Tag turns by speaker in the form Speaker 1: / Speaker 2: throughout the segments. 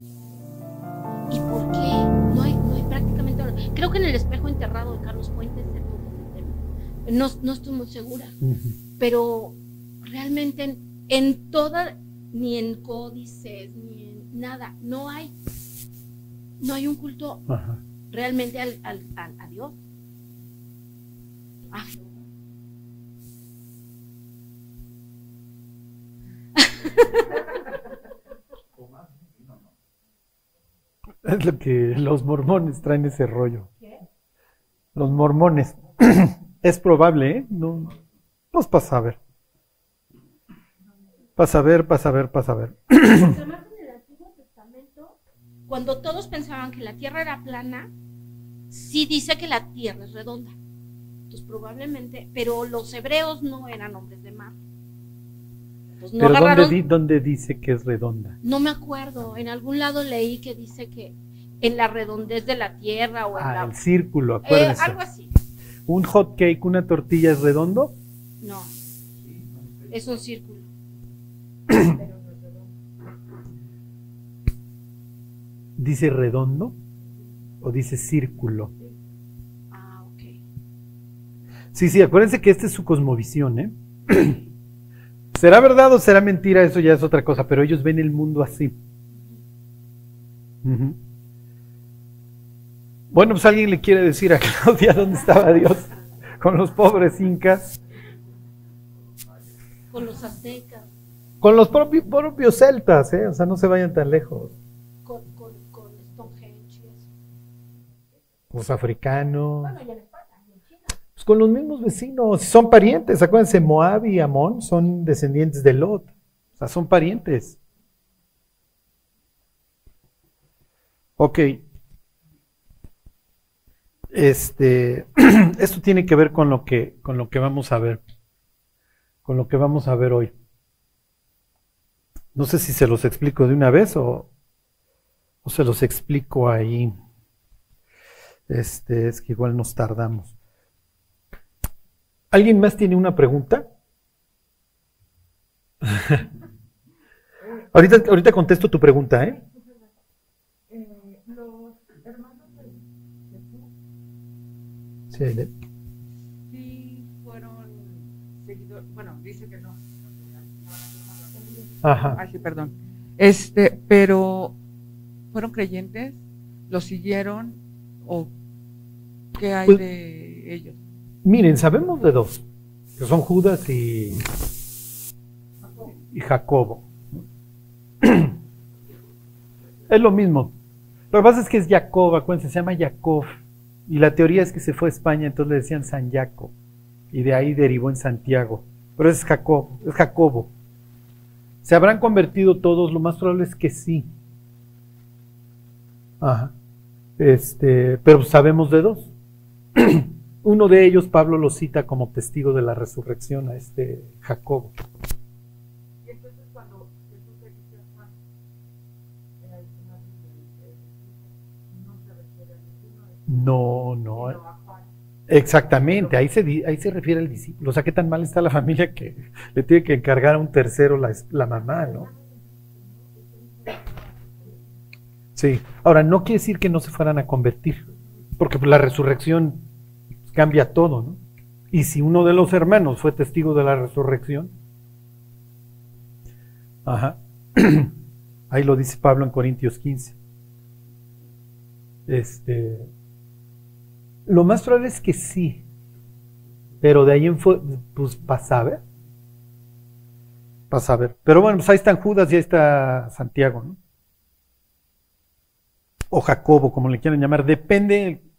Speaker 1: ¿Y por qué? No hay, no hay prácticamente. Creo que en el espejo enterrado de Carlos Fuentes se tuvo ese tema. No, no estoy muy segura. Pero realmente en, en toda, ni en códices, ni en nada, no hay. No hay un culto
Speaker 2: Ajá.
Speaker 1: realmente al, al, al- a Dios. Ah,
Speaker 2: Es lo que los mormones traen ese rollo. Los mormones. es probable, ¿eh? No, pues pasa a ver. Pasa a ver, pasa a ver, pasa a ver.
Speaker 1: Además, en el Antiguo Testamento, cuando todos pensaban que la tierra era plana, sí dice que la tierra es redonda. Entonces, probablemente, pero los hebreos no eran hombres de mar. No
Speaker 2: Pero ¿dónde,
Speaker 1: agarraron-
Speaker 2: di- dónde dice que es redonda?
Speaker 1: No me acuerdo, en algún lado leí que dice que en la redondez de la tierra o en
Speaker 2: Ah,
Speaker 1: la...
Speaker 2: el círculo,
Speaker 1: Eh,
Speaker 2: acuérdense.
Speaker 1: algo así.
Speaker 2: ¿Un hot cake, una tortilla es redondo?
Speaker 1: No, es un círculo.
Speaker 2: ¿Dice redondo? ¿O dice círculo?
Speaker 1: Ah, ok.
Speaker 2: Sí, sí, acuérdense que esta es su cosmovisión, ¿eh? ¿Será verdad o será mentira? Eso ya es otra cosa, pero ellos ven el mundo así. Bueno, pues alguien le quiere decir a Claudia dónde estaba Dios con los pobres incas,
Speaker 1: Con los aztecas,
Speaker 2: con los propios, propios celtas, ¿eh? O sea, no se vayan tan lejos.
Speaker 1: con, con, con Stonehenge.
Speaker 2: Los africanos,
Speaker 1: Bueno, y en España, y en China.
Speaker 2: pues con los mismos vecinos, son parientes. Acuérdense, Moab y Amón son descendientes de Lot, o sea, son parientes. Ok. Este, esto tiene que ver con lo que, con lo que vamos a ver, con lo que vamos a ver hoy. No sé si se los explico de una vez o, o se los explico ahí. Este, es que igual nos tardamos. ¿Alguien más tiene una pregunta? ahorita, ahorita contesto tu pregunta, ¿eh? Sí, Aide.
Speaker 3: sí fueron seguidores, bueno, dice que no.
Speaker 2: Ajá.
Speaker 3: Ay, sí, perdón. Este, pero fueron creyentes, los siguieron o qué hay
Speaker 2: Pues-
Speaker 3: de ellos.
Speaker 2: Miren, sabemos de dos, que son Judas y, y Jacobo. Es lo mismo. Lo que pasa es que es Jacob, acuérdense, se llama Jacob. Y la teoría es que se fue a España, entonces le decían San Jaco. Y de ahí derivó en Santiago. Pero es Jacob, es Jacobo. ¿Se habrán convertido todos? Lo más probable es que sí. Ajá. Este, pero sabemos de dos. Uno de ellos, Pablo lo cita como testigo de la resurrección a este Jacobo.
Speaker 3: Y entonces cuando Jesús le dice a Juan, en la escena dice, no se refiere a ninguno de
Speaker 2: No. Exactamente, ahí se, ahí se refiere al discípulo. O sea, qué tan mal está la familia que le tiene que encargar a un tercero la, la mamá, ¿no? Sí, ahora no quiere decir que no se fueran a convertir, porque pues, la resurrección cambia todo, ¿no? Y si uno de los hermanos fue testigo de la resurrección, ajá, ahí lo dice Pablo en Corintios 15. Este, lo más probable es que sí, pero de ahí en fue, pues para saber. Para saber. Pero bueno, pues ahí están Judas y ahí está Santiago, ¿no? O Jacobo, como le quieran llamar. Depende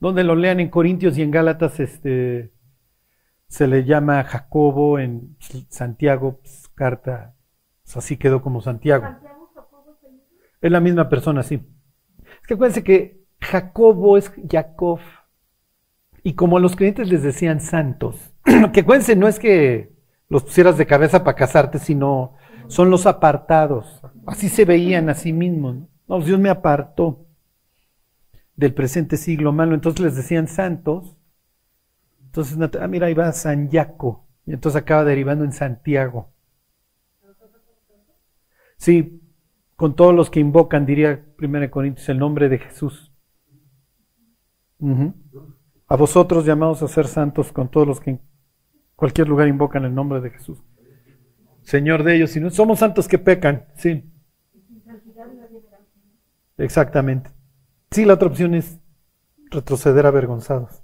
Speaker 2: donde lo lean en Corintios y en Gálatas, este se le llama Jacobo, en Santiago, pues, carta, pues, así quedó como Santiago.
Speaker 1: Santiago, Jacobo, es
Speaker 2: la misma persona, sí. Es que acuérdense que Jacobo es Jacob. Y como a los creyentes les decían santos, que acuérdense, no es que los pusieras de cabeza para casarte, sino son los apartados. Así se veían a sí mismos. ¿no? No, Dios me apartó del presente siglo malo. Entonces les decían santos. Entonces, ah, mira, ahí va San Jaco. Y entonces acaba derivando en Santiago. Sí, con todos los que invocan, diría 1 Corintios, el nombre de Jesús. A vosotros llamados a ser santos con todos los que en cualquier lugar invocan el nombre de Jesús. Señor de ellos, si no somos santos que pecan, sí. Exactamente. Sí, la otra opción es retroceder avergonzados.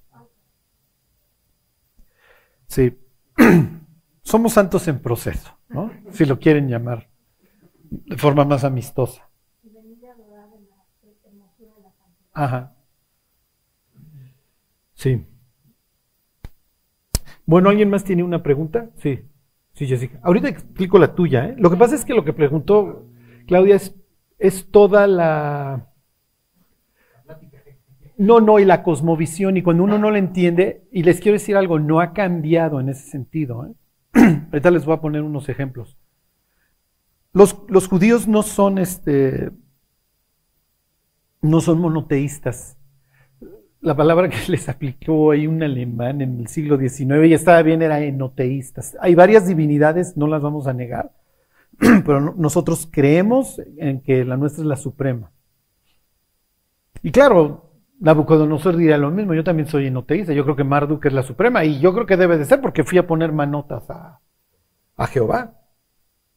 Speaker 2: Sí. Somos santos en proceso, ¿no? Si lo quieren llamar de forma más amistosa. Ajá. Sí. Bueno, ¿alguien más tiene una pregunta? Sí. Sí, Jessica. Ahorita explico la tuya. ¿eh? Lo que pasa es que lo que preguntó Claudia es, es toda la... No, no, y la cosmovisión, y cuando uno no la entiende, y les quiero decir algo, no ha cambiado en ese sentido. ¿eh? Ahorita les voy a poner unos ejemplos. Los, los judíos no son este, no son monoteístas. La palabra que les aplicó ahí un alemán en el siglo XIX y estaba bien era enoteístas. Hay varias divinidades, no las vamos a negar, pero no- nosotros creemos en que la nuestra es la suprema. Y claro, Nabucodonosor diría lo mismo, yo también soy enoteísta, yo creo que Marduk es la suprema y yo creo que debe de ser porque fui a poner manotas a, a Jehová.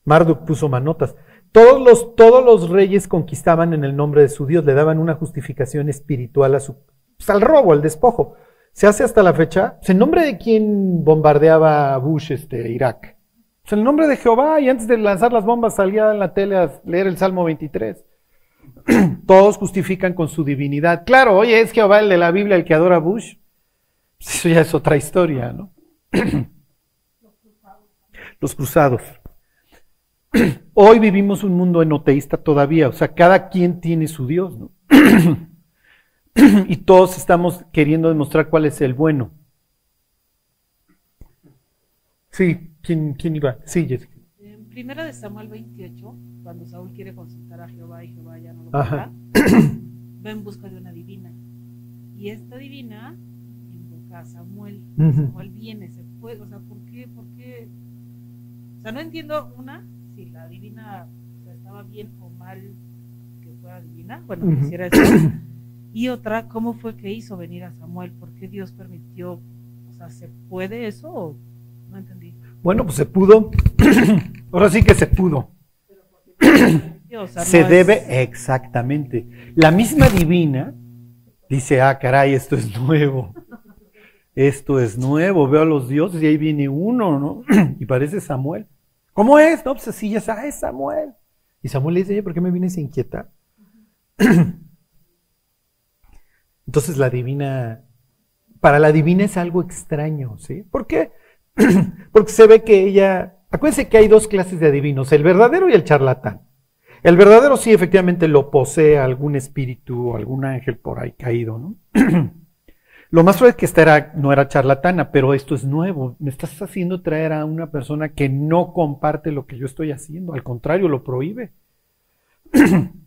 Speaker 2: Marduk puso manotas. Todos los, todos los reyes conquistaban en el nombre de su Dios, le daban una justificación espiritual a su, pues, al robo, al despojo. Se hace hasta la fecha, pues, ¿en nombre de quién bombardeaba Bush este, Irak? Pues en el nombre de Jehová, y antes de lanzar las bombas salía en la tele a leer el Salmo 23. Todos justifican con su divinidad. Claro, oye, es Jehová el de la Biblia el que adora Bush. Pues eso ya es otra historia, ¿no? Los cruzados. Hoy vivimos un mundo enoteísta todavía, o sea, cada quien tiene su Dios, ¿no? y todos estamos queriendo demostrar cuál es el bueno. Sí, ¿quién, quién iba? Sí, Jessica.
Speaker 4: Primera de Samuel 28, cuando Saúl quiere consultar a Jehová y Jehová ya no lo deja, va en busca de una divina. Y esta divina invoca a Samuel. Samuel viene, se puede, o sea, ¿por qué? ¿Por qué? O sea, no entiendo una, si la divina o sea, estaba bien o mal que fuera divina, bueno, hiciera eso. Y otra, ¿cómo fue que hizo venir a Samuel? ¿Por qué Dios permitió? O sea, ¿se puede eso? o No entendí.
Speaker 2: Bueno, pues se pudo. Ahora sí que se pudo.
Speaker 4: O sea,
Speaker 2: Se
Speaker 4: no es-
Speaker 2: debe exactamente. La misma divina dice, ah, caray, esto es nuevo. Esto es nuevo. Veo a los dioses y ahí viene uno, ¿no? Y parece Samuel. ¿Cómo es? No, pues así ya sabes, es Samuel. Y Samuel le dice, oye, ¿por qué me vienes a inquietar? Entonces la divina, para la divina es algo extraño, ¿sí? ¿Por qué? Porque se ve que ella, acuérdense que hay dos clases de adivinos, el verdadero y el charlatán. El verdadero sí efectivamente lo posee algún espíritu o algún ángel por ahí caído, ¿no? Lo más probable es que esta era, no era charlatana, pero esto es nuevo. Me estás haciendo traer a una persona que no comparte lo que yo estoy haciendo, al contrario, lo prohíbe.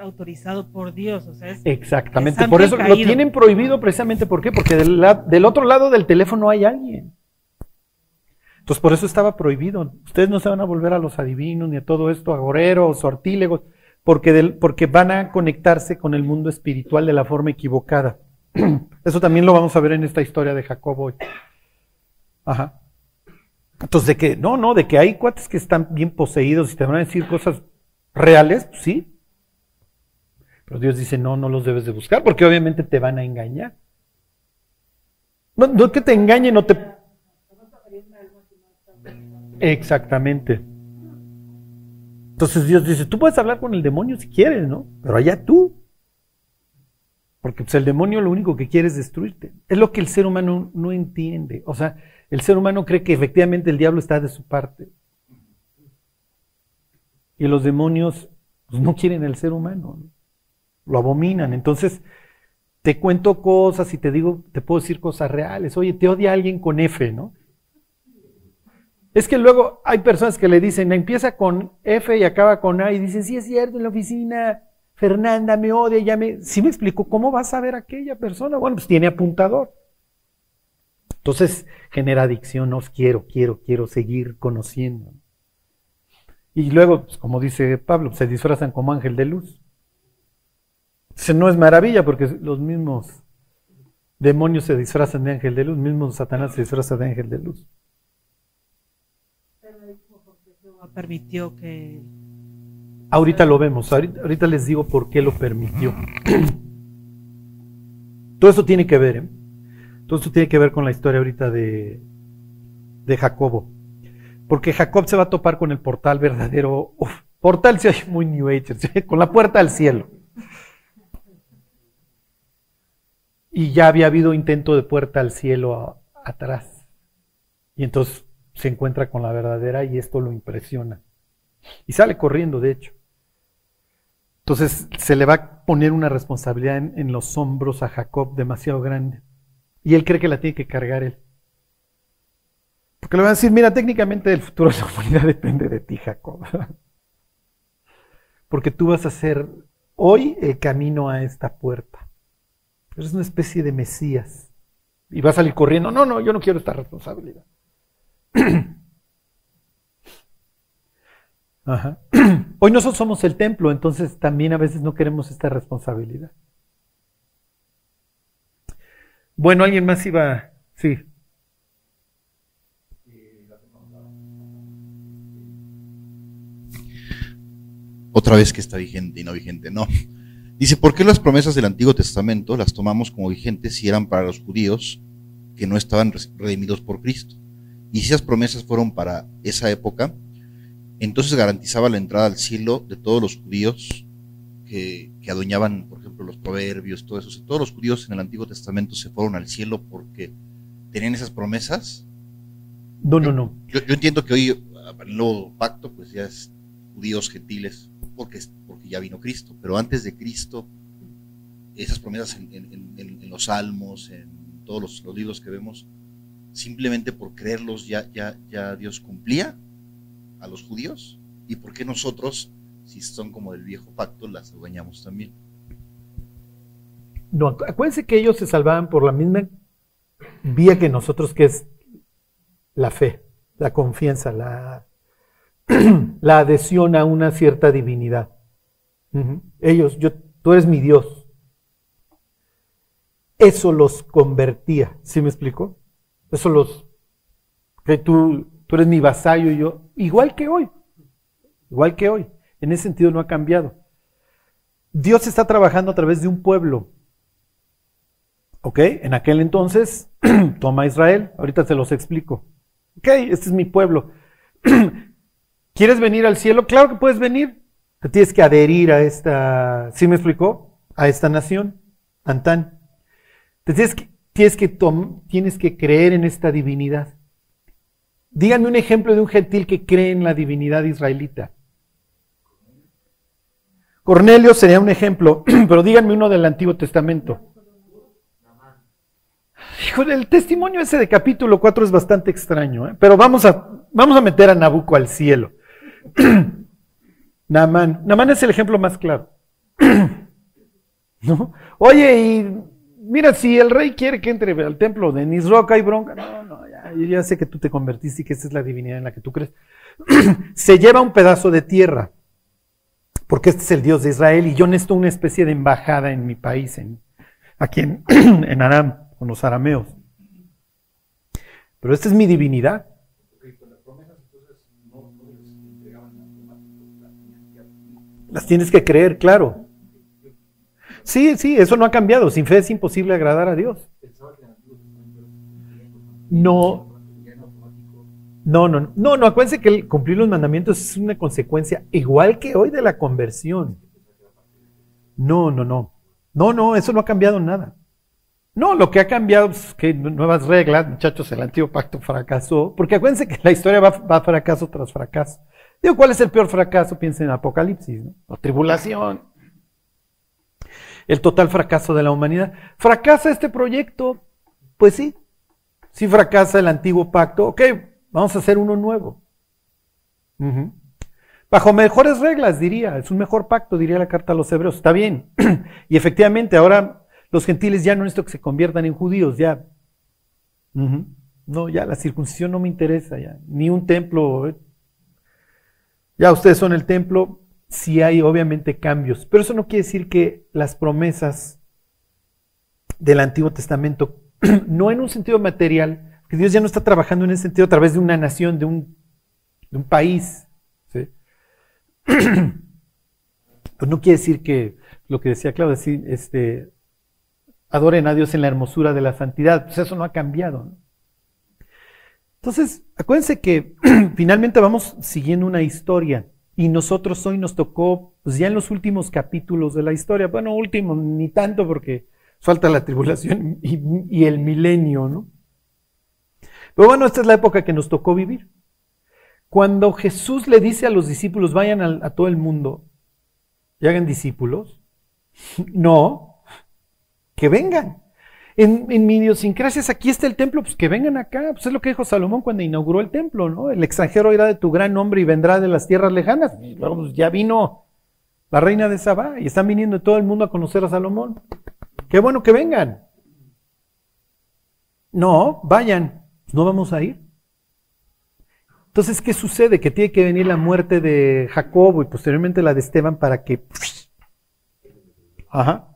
Speaker 4: autorizado por Dios, o sea, es
Speaker 2: Exactamente,
Speaker 4: Es
Speaker 2: por eso lo tienen prohibido precisamente, ¿por qué? Porque del, la- del otro lado del teléfono hay alguien. Entonces por eso estaba prohibido. Ustedes no se van a volver a los adivinos ni a todo esto, agoreros, sortílegos, porque, del- porque van a conectarse con el mundo espiritual de la forma equivocada. Eso también lo vamos a ver en esta historia de Jacob hoy. Ajá. Entonces, de que, no, no, de que hay cuates que están bien poseídos y te van a decir cosas reales, pues sí, pero Dios dice, no, no los debes de buscar, porque obviamente te van a engañar. No, no que te engañen, no te... Exactamente. Entonces Dios dice, tú puedes hablar con el demonio si quieres, ¿no? Pero allá tú. Porque pues, el demonio lo único que quiere es destruirte. Es lo que el ser humano no entiende. O sea, el ser humano cree que efectivamente el diablo está de su parte. Y los demonios pues, no quieren el ser humano. ¿no? Lo abominan. Entonces, te cuento cosas y te digo, te puedo decir cosas reales. Oye, te odia alguien con F, ¿no? Es que luego hay personas que le dicen, empieza con F y acaba con A y dicen, sí es cierto, en la oficina Fernanda me odia, ya me... Sí me explicó, ¿cómo vas a ver a aquella persona? Bueno, pues tiene apuntador. Entonces genera adicción, os quiero, quiero, quiero seguir conociendo. Y luego, pues, como dice Pablo, se disfrazan como ángel de luz. Entonces, no es maravilla porque los mismos demonios se disfrazan de ángel de luz, mismo Satanás se disfraza de ángel de luz.
Speaker 4: No permitió que.
Speaker 2: Ahorita lo vemos, ahorita, ahorita les digo por qué lo permitió. Todo eso tiene que ver, ¿eh? Todo esto tiene que ver con la historia ahorita de, de Jacobo. Porque Jacob se va a topar con el portal verdadero. Uf, portal se oye muy New Age, con la puerta al cielo. Y ya había habido intento de puerta al cielo atrás. Y entonces se encuentra con la verdadera y esto lo impresiona. Y sale corriendo, de hecho. Entonces se le va a poner una responsabilidad en, en los hombros a Jacob demasiado grande. Y él cree que la tiene que cargar él. Porque le van a decir, mira, técnicamente el futuro de la humanidad depende de ti, Jacob. Porque tú vas a ser hoy el camino a esta puerta. Eres una especie de Mesías. Y va a salir corriendo. No, no, yo no quiero esta responsabilidad. Ajá. Hoy nosotros somos el templo, entonces también a veces no queremos esta responsabilidad. Bueno, alguien más iba. Sí.
Speaker 5: Otra vez que está vigente y no vigente, no. Dice, ¿por qué las promesas del Antiguo Testamento las tomamos como vigentes si eran para los judíos que no estaban redimidos por Cristo? Y si esas promesas fueron para esa época, entonces garantizaba la entrada al cielo de todos los judíos que, que adueñaban, por ejemplo, los proverbios, todo eso. O sea, todos los judíos en el Antiguo Testamento se fueron al cielo porque tenían esas promesas.
Speaker 2: No, no, no.
Speaker 5: Yo, yo entiendo que hoy el nuevo pacto, pues ya es judíos gentiles, porque, porque ya vino Cristo. Pero antes de Cristo, esas promesas en, los salmos, en todos los, los libros que vemos, simplemente por creerlos ya, ya, ya Dios cumplía a los judíos. ¿Y por qué nosotros, si son como del viejo pacto, las adueñamos también?
Speaker 2: No, acu- acuérdense que ellos se salvaban por la misma vía que nosotros, que es la fe, la confianza, la, la adhesión a una cierta divinidad. Ellos, yo, tú eres mi Dios. Eso los convertía, ¿sí me explico? Eso los, que tú, tú eres mi vasallo y yo, igual que hoy, igual que hoy. En ese sentido no ha cambiado. Dios está trabajando a través de un pueblo. ¿Ok? En aquel entonces, toma Israel, ahorita se los explico. Ok, este es mi pueblo. ¿Quieres venir al cielo? Claro que puedes venir. Te tienes que adherir a esta, ¿sí me explicó? A esta nación, Antán. Te tienes que, tienes que, tienes que creer en esta divinidad. Díganme un ejemplo de un gentil que cree en la divinidad israelita. Cornelio sería un ejemplo, pero díganme uno del Antiguo Testamento. Híjole, el testimonio ese de capítulo 4 es bastante extraño, ¿eh? pero vamos a, vamos a meter a Nabucco al cielo. Naamán. Naamán es el ejemplo más claro. ¿No? Oye, y mira, si el rey quiere que entre al templo de Nisroca y bronca, no, no, ya, sé que tú te convertiste y que esta es la divinidad en la que tú crees. Se lleva un pedazo de tierra, porque este es el Dios de Israel y yo necesito una especie de embajada en mi país, en, aquí en, en Aram, con los arameos. Pero esta es mi divinidad. Las tienes que creer, claro. Sí, sí, eso no ha cambiado. Sin fe es imposible agradar a Dios. No. No, no, no, no, acuérdense que el cumplir los mandamientos es una consecuencia igual que hoy de la conversión. No, no, no. No, no, eso no ha cambiado nada. No, lo que ha cambiado es que nu- nuevas reglas, muchachos, el antiguo pacto fracasó, porque acuérdense que la historia va, va fracaso tras fracaso. Digo, ¿cuál es el peor fracaso? Piensen en Apocalipsis, ¿no? La tribulación. El total fracaso de la humanidad. ¿Fracasa este proyecto? Pues sí. Si fracasa el antiguo pacto, ok, vamos a hacer uno nuevo. Bajo mejores reglas, diría. Es un mejor pacto, diría la carta a los hebreos. Está bien. y efectivamente, ahora los gentiles ya no necesito que se conviertan en judíos, ya. No, ya la circuncisión no me interesa, ya. Ni un templo. eh. Ya ustedes son el templo, sí hay obviamente cambios, pero eso no quiere decir que las promesas del Antiguo Testamento, no en un sentido material, que Dios ya no está trabajando en ese sentido a través de una nación, de un, país. Pues no quiere decir que lo que decía Claudia, sí, este, adoren a Dios en la hermosura de la santidad, pues eso no ha cambiado. Entonces, acuérdense que finalmente vamos siguiendo una historia y nosotros hoy nos tocó, pues ya en los últimos capítulos de la historia, bueno, último, ni tanto porque falta la tribulación y, el milenio, ¿no? Pero bueno, esta es la época que nos tocó vivir. Cuando Jesús le dice a los discípulos, vayan a todo el mundo y hagan discípulos, no, que vengan. En, en, mi idiosincrasias, aquí está el templo, pues que vengan acá. Pues es lo que dijo Salomón cuando inauguró el templo, ¿no? El extranjero irá de tu gran nombre y vendrá de las tierras lejanas. Luego pues, ya vino la reina de Sabá y están viniendo todo el mundo a conocer a Salomón. Qué bueno que vengan. No, vayan. Pues no vamos a ir. Entonces, ¿qué sucede? Que tiene que venir la muerte de Jacobo y posteriormente la de Esteban para que... Ajá.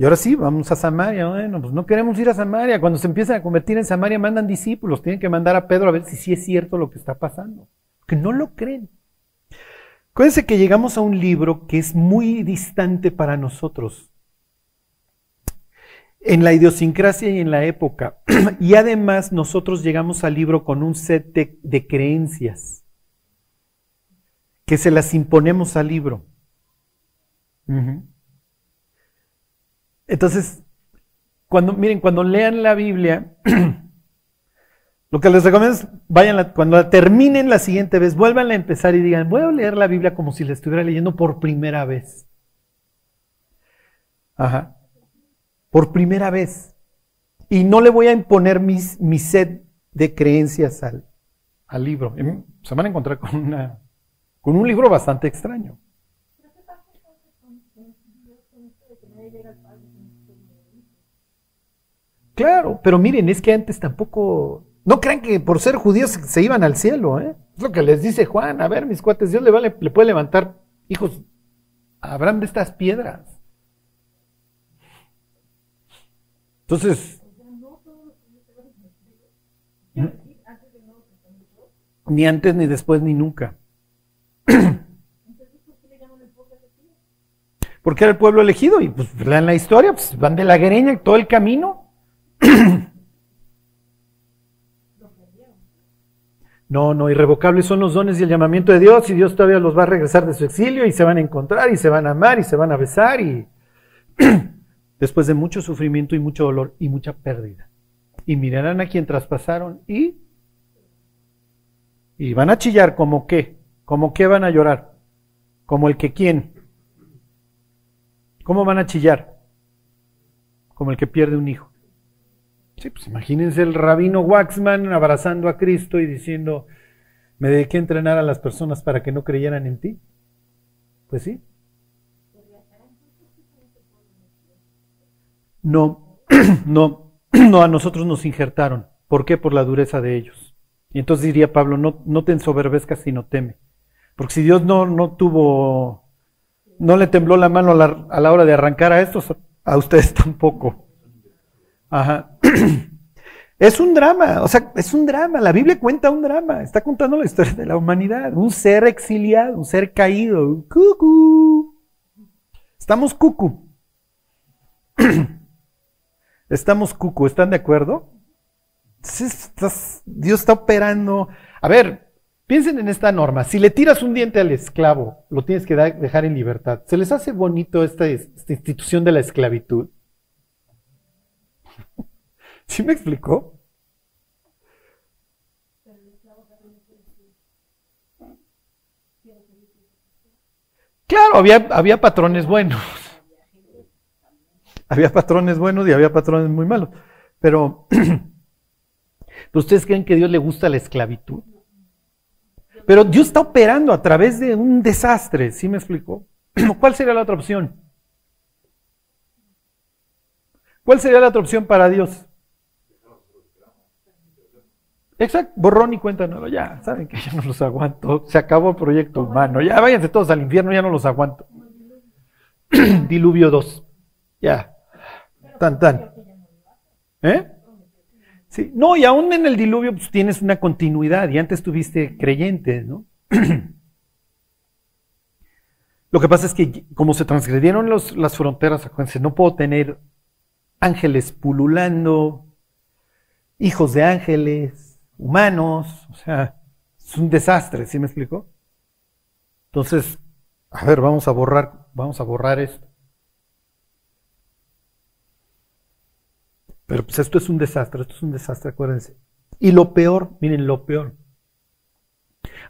Speaker 2: Y ahora sí, vamos a Samaria. Bueno, pues no queremos ir a Samaria. Cuando se empiezan a convertir en Samaria, mandan discípulos. Tienen que mandar a Pedro a ver si sí es cierto lo que está pasando. Que no lo creen. Acuérdense que llegamos a un libro que es muy distante para nosotros. En la idiosincrasia y en la época. y además nosotros llegamos al libro con un set de, creencias. Que se las imponemos al libro. Entonces, cuando, miren, cuando lean la Biblia, lo que les recomiendo es, vayan, cuando la terminen la siguiente vez, vuelvan a empezar y digan, voy a leer la Biblia como si la estuviera leyendo por primera vez. Ajá. Por primera vez. Y no le voy a imponer mis, mi set de creencias al, al libro. Se van a encontrar con, una, con un libro bastante extraño. Claro, pero miren, es que antes tampoco. No crean que por ser judíos se iban al cielo, ¿eh? Es lo que les dice Juan. A ver, mis cuates, Dios le, vale, le puede levantar hijos a Abraham de estas piedras. Entonces. Ni antes, ni después, ni nunca. Porque era el pueblo elegido y pues lean la historia, pues van de la greña todo el camino. No, no, irrevocables son los dones y el llamamiento de Dios y Dios todavía los va a regresar de su exilio y se van a encontrar y se van a amar y se van a besar y después de mucho sufrimiento y mucho dolor y mucha pérdida. Y mirarán a quien traspasaron y y van a chillar como qué, como qué van a llorar, como el que quién. ¿Cómo van a chillar? Como el que pierde un hijo. Sí, pues imagínense el rabino Waxman abrazando a Cristo y diciendo, me dediqué a entrenar a las personas para que no creyeran en ti. Pues sí. No, no, no, a nosotros nos injertaron. ¿Por qué? Por la dureza de ellos. Y entonces diría Pablo, no, no te ensoberbezcas sino teme. Porque si Dios no, no tuvo, no le tembló la mano a la, a la hora de arrancar a estos, a ustedes tampoco. Ajá. Es un drama, o sea, es un drama. La Biblia cuenta un drama. Está contando la historia de la humanidad. Un ser exiliado, un ser caído. Cucu. Estamos cucu. Estamos cucu. ¿Están de acuerdo? Dios está operando. A ver, piensen en esta norma. Si le tiras un diente al esclavo, lo tienes que dejar en libertad. ¿Se les hace bonito esta, esta institución de la esclavitud? ¿Sí me explicó? Claro, había, había patrones buenos. Había patrones buenos y había patrones muy malos. Pero, ¿ustedes creen que Dios le gusta la esclavitud? Pero Dios está operando a través de un desastre, ¿sí me explicó? ¿Cuál sería la otra opción? ¿Cuál sería la otra opción para Dios? Exacto, borrón y cuenta nueva. Ya, saben que ya no los aguanto. Se acabó el proyecto humano. Ya váyanse todos al infierno, ya no los aguanto. Diluvio 2. Ya. Tan, tan. ¿Eh? Sí. No, y aún en el diluvio pues, tienes una continuidad. Y antes tuviste creyentes, ¿no? Lo que pasa es que como se transgredieron las fronteras, acuérdense, no puedo tener ángeles pululando, hijos de ángeles, humanos, o sea, es un desastre, ¿sí me explico? Entonces, a ver, vamos a borrar, vamos a borrar esto. Pero pues esto es un desastre, esto es un desastre, acuérdense. Y lo peor, miren, lo peor.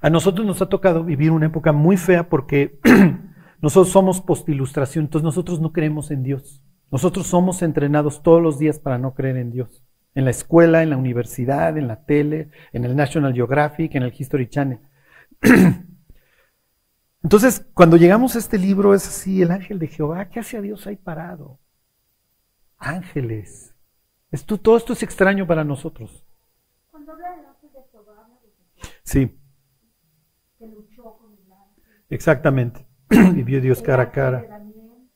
Speaker 2: A nosotros nos ha tocado vivir una época muy fea porque nosotros somos postilustración, entonces nosotros no creemos en Dios. Nosotros somos entrenados todos los días para no creer en Dios. En la escuela, en la universidad, en la tele, en el National Geographic, en el History Channel. Entonces, cuando llegamos a este libro es así, el ángel de Jehová, ¿qué hace a Dios ahí parado? Ángeles. Esto, todo esto es extraño para nosotros.
Speaker 1: Cuando habla del ángel de Jehová,
Speaker 2: Sí,
Speaker 1: que luchó con el ángel.
Speaker 2: exactamente. y vio Dios cara a cara.
Speaker 1: ángel de Daniel,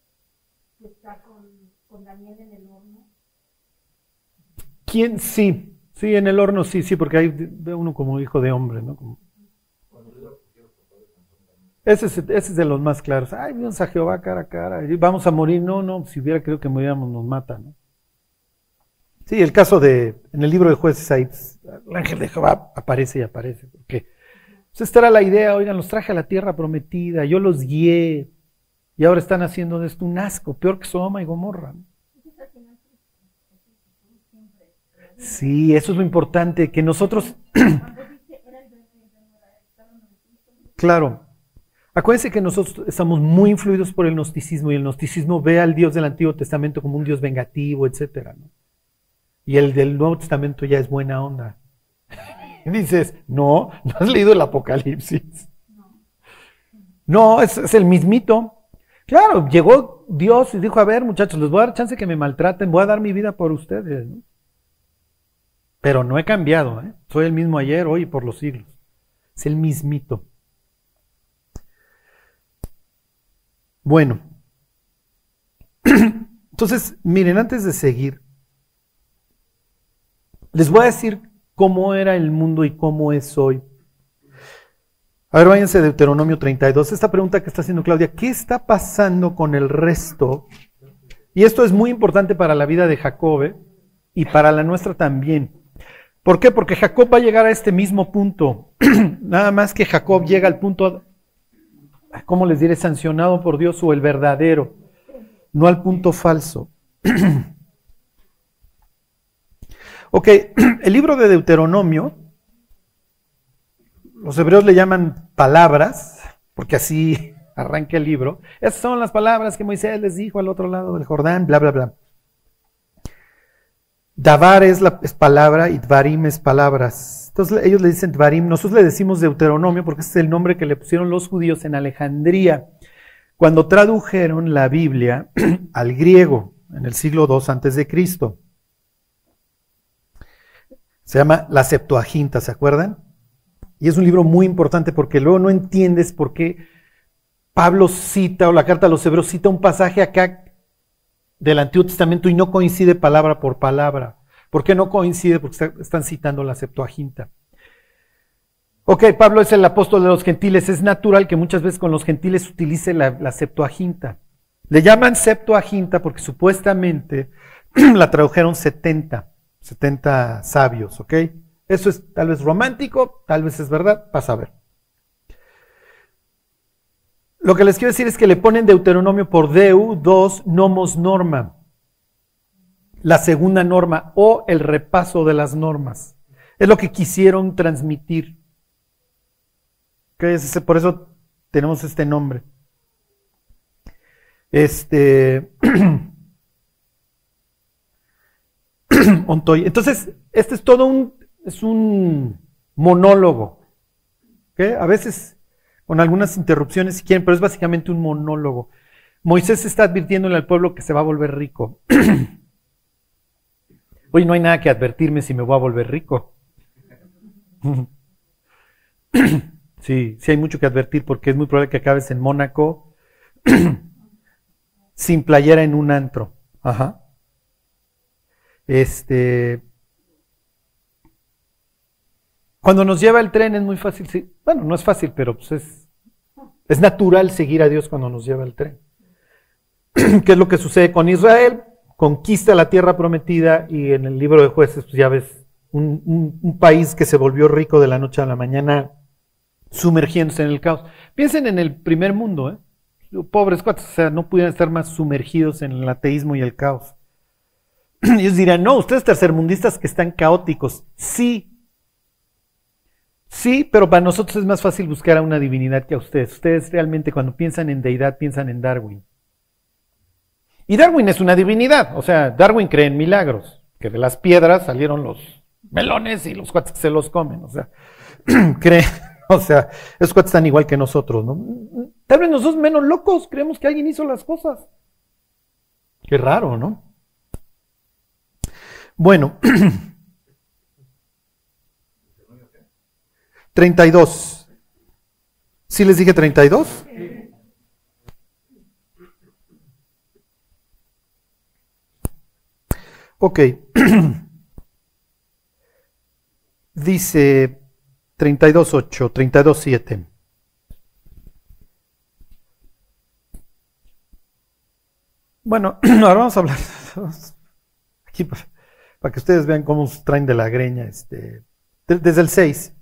Speaker 1: que está con, con Daniel en el horno.
Speaker 2: ¿Quién? Sí, sí, en el horno sí, sí, porque ahí ve uno como hijo de hombre, ¿no? Ese es, ese es de los más claros. Ay, vimos a Jehová cara a cara. vamos a morir. No, no, si hubiera creído que muriéramos nos mata, ¿no? Sí, el caso de, en el libro de jueces ahí, pues, el ángel de Jehová aparece y aparece. Porque pues esta era la idea, oigan, los traje a la tierra prometida, yo los guié, y ahora están haciendo de esto un asco, peor que Sodoma y Gomorra. Sí, eso es lo importante, que nosotros... claro. Acuérdense que nosotros estamos muy influidos por el gnosticismo y el gnosticismo ve al Dios del Antiguo Testamento como un Dios vengativo, etcétera, ¿no? Y el del Nuevo Testamento ya es buena onda. Dices, no, no has leído el Apocalipsis. No, es, es el mismito. Claro, llegó Dios y dijo, a ver muchachos, les voy a dar chance que me maltraten, voy a dar mi vida por ustedes. ¿no? Pero no he cambiado, ¿eh? soy el mismo ayer, hoy y por los siglos. Es el mismito. Bueno, entonces, miren, antes de seguir, les voy a decir cómo era el mundo y cómo es hoy. A ver, váyanse a Deuteronomio 32. Esta pregunta que está haciendo Claudia, ¿qué está pasando con el resto? Y esto es muy importante para la vida de Jacob ¿eh? y para la nuestra también. ¿Por qué? Porque Jacob va a llegar a este mismo punto. Nada más que Jacob llega al punto, ¿cómo les diré? Sancionado por Dios o el verdadero, no al punto falso. ok, el libro de Deuteronomio, los hebreos le llaman palabras, porque así arranca el libro. Esas son las palabras que Moisés les dijo al otro lado del Jordán, bla, bla, bla. Davar es, la, es palabra y Dvarim es palabras. Entonces ellos le dicen Dvarim, nosotros le decimos Deuteronomio porque ese es el nombre que le pusieron los judíos en Alejandría cuando tradujeron la Biblia al griego en el siglo II antes de Cristo. Se llama la Septuaginta, ¿se acuerdan? Y es un libro muy importante porque luego no entiendes por qué Pablo cita o la carta a los hebreos cita un pasaje acá del Antiguo Testamento y no coincide palabra por palabra. ¿Por qué no coincide? Porque están citando la Septuaginta. Ok, Pablo es el apóstol de los gentiles. Es natural que muchas veces con los gentiles utilice la, la Septuaginta. Le llaman Septuaginta porque supuestamente la tradujeron 70, 70 sabios, ¿ok? Eso es tal vez romántico, tal vez es verdad, vas a ver. Lo que les quiero decir es que le ponen Deuteronomio por Deu, dos, nomos norma. La segunda norma o el repaso de las normas. Es lo que quisieron transmitir. Okay, por eso tenemos este nombre. Este. Entonces, este es todo un, es un monólogo. ¿okay? A veces con algunas interrupciones si quieren, pero es básicamente un monólogo. Moisés está advirtiéndole al pueblo que se va a volver rico. Hoy no hay nada que advertirme si me voy a volver rico. Sí, sí hay mucho que advertir porque es muy probable que acabes en Mónaco sin playera en un antro. Ajá. Este. Cuando nos lleva el tren es muy fácil, bueno, no es fácil, pero pues es, es natural seguir a Dios cuando nos lleva el tren. ¿Qué es lo que sucede con Israel? Conquista la tierra prometida y en el libro de jueces, pues ya ves, un, un- un país que se volvió rico de la noche a la mañana, sumergiéndose en el caos. Piensen en el primer mundo, ¿eh? Pobres cuates, o sea, no pudieran estar más sumergidos en el ateísmo y el caos. Ellos dirán, no, ustedes tercermundistas que están caóticos. Sí, sí, pero para nosotros es más fácil buscar a una divinidad que a ustedes. Ustedes realmente cuando piensan en deidad piensan en Darwin. Y Darwin es una divinidad, o sea, Darwin cree en milagros, que de las piedras salieron los melones y los cuates se los comen, o sea, cree, o sea, esos cuates están igual que nosotros, ¿no? Tal vez nosotros menos locos creemos que alguien hizo las cosas. Qué raro, ¿no? Bueno, 32. ¿Sí les dije 32? Ok. Dice 32.8, 32.7. Bueno, ahora vamos a hablar aquí para, que ustedes vean cómo traen de la greña. Este, de- desde el 6.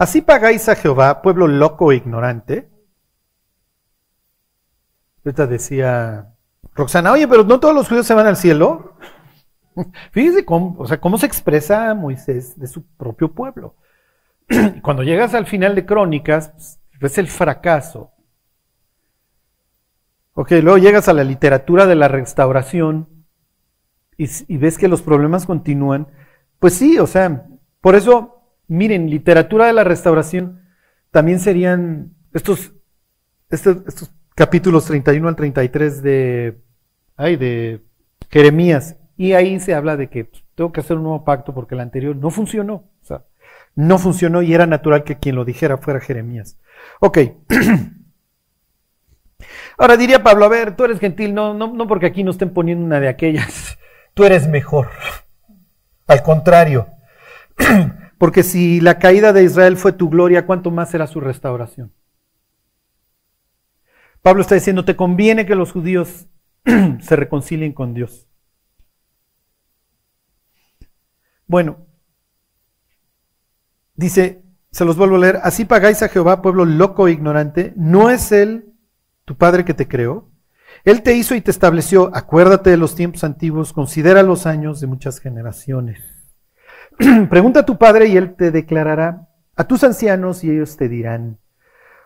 Speaker 2: Así pagáis a Jehová, pueblo loco e ignorante. Ahorita decía Roxana, oye, pero no todos los judíos se van al cielo. Fíjese cómo, o sea, cómo se expresa Moisés de su propio pueblo. Cuando llegas al final de Crónicas, pues, ves el fracaso. Ok, luego llegas a la literatura de la restauración y, y ves que los problemas continúan. Pues sí, o sea, por eso, miren, literatura de la restauración también serían estos, capítulos 31 al 33 de, ay, de Jeremías. Y ahí se habla de que pues, tengo que hacer un nuevo pacto porque el anterior no funcionó. O sea, no funcionó y era natural que quien lo dijera fuera Jeremías. Ok. Ahora diría Pablo, a ver, tú eres gentil, no, no, no porque aquí no estén poniendo una de aquellas. Tú eres mejor. Al contrario. Porque si la caída de Israel fue tu gloria, ¿cuánto más será su restauración? Pablo está diciendo, te conviene que los judíos se reconcilien con Dios. Bueno, dice, se los vuelvo a leer, así pagáis a Jehová, pueblo loco e ignorante, ¿no es Él tu Padre que te creó? Él te hizo y te estableció, acuérdate de los tiempos antiguos, considera los años de muchas generaciones. Pregunta a tu Padre y Él te declarará, a tus ancianos y ellos te dirán.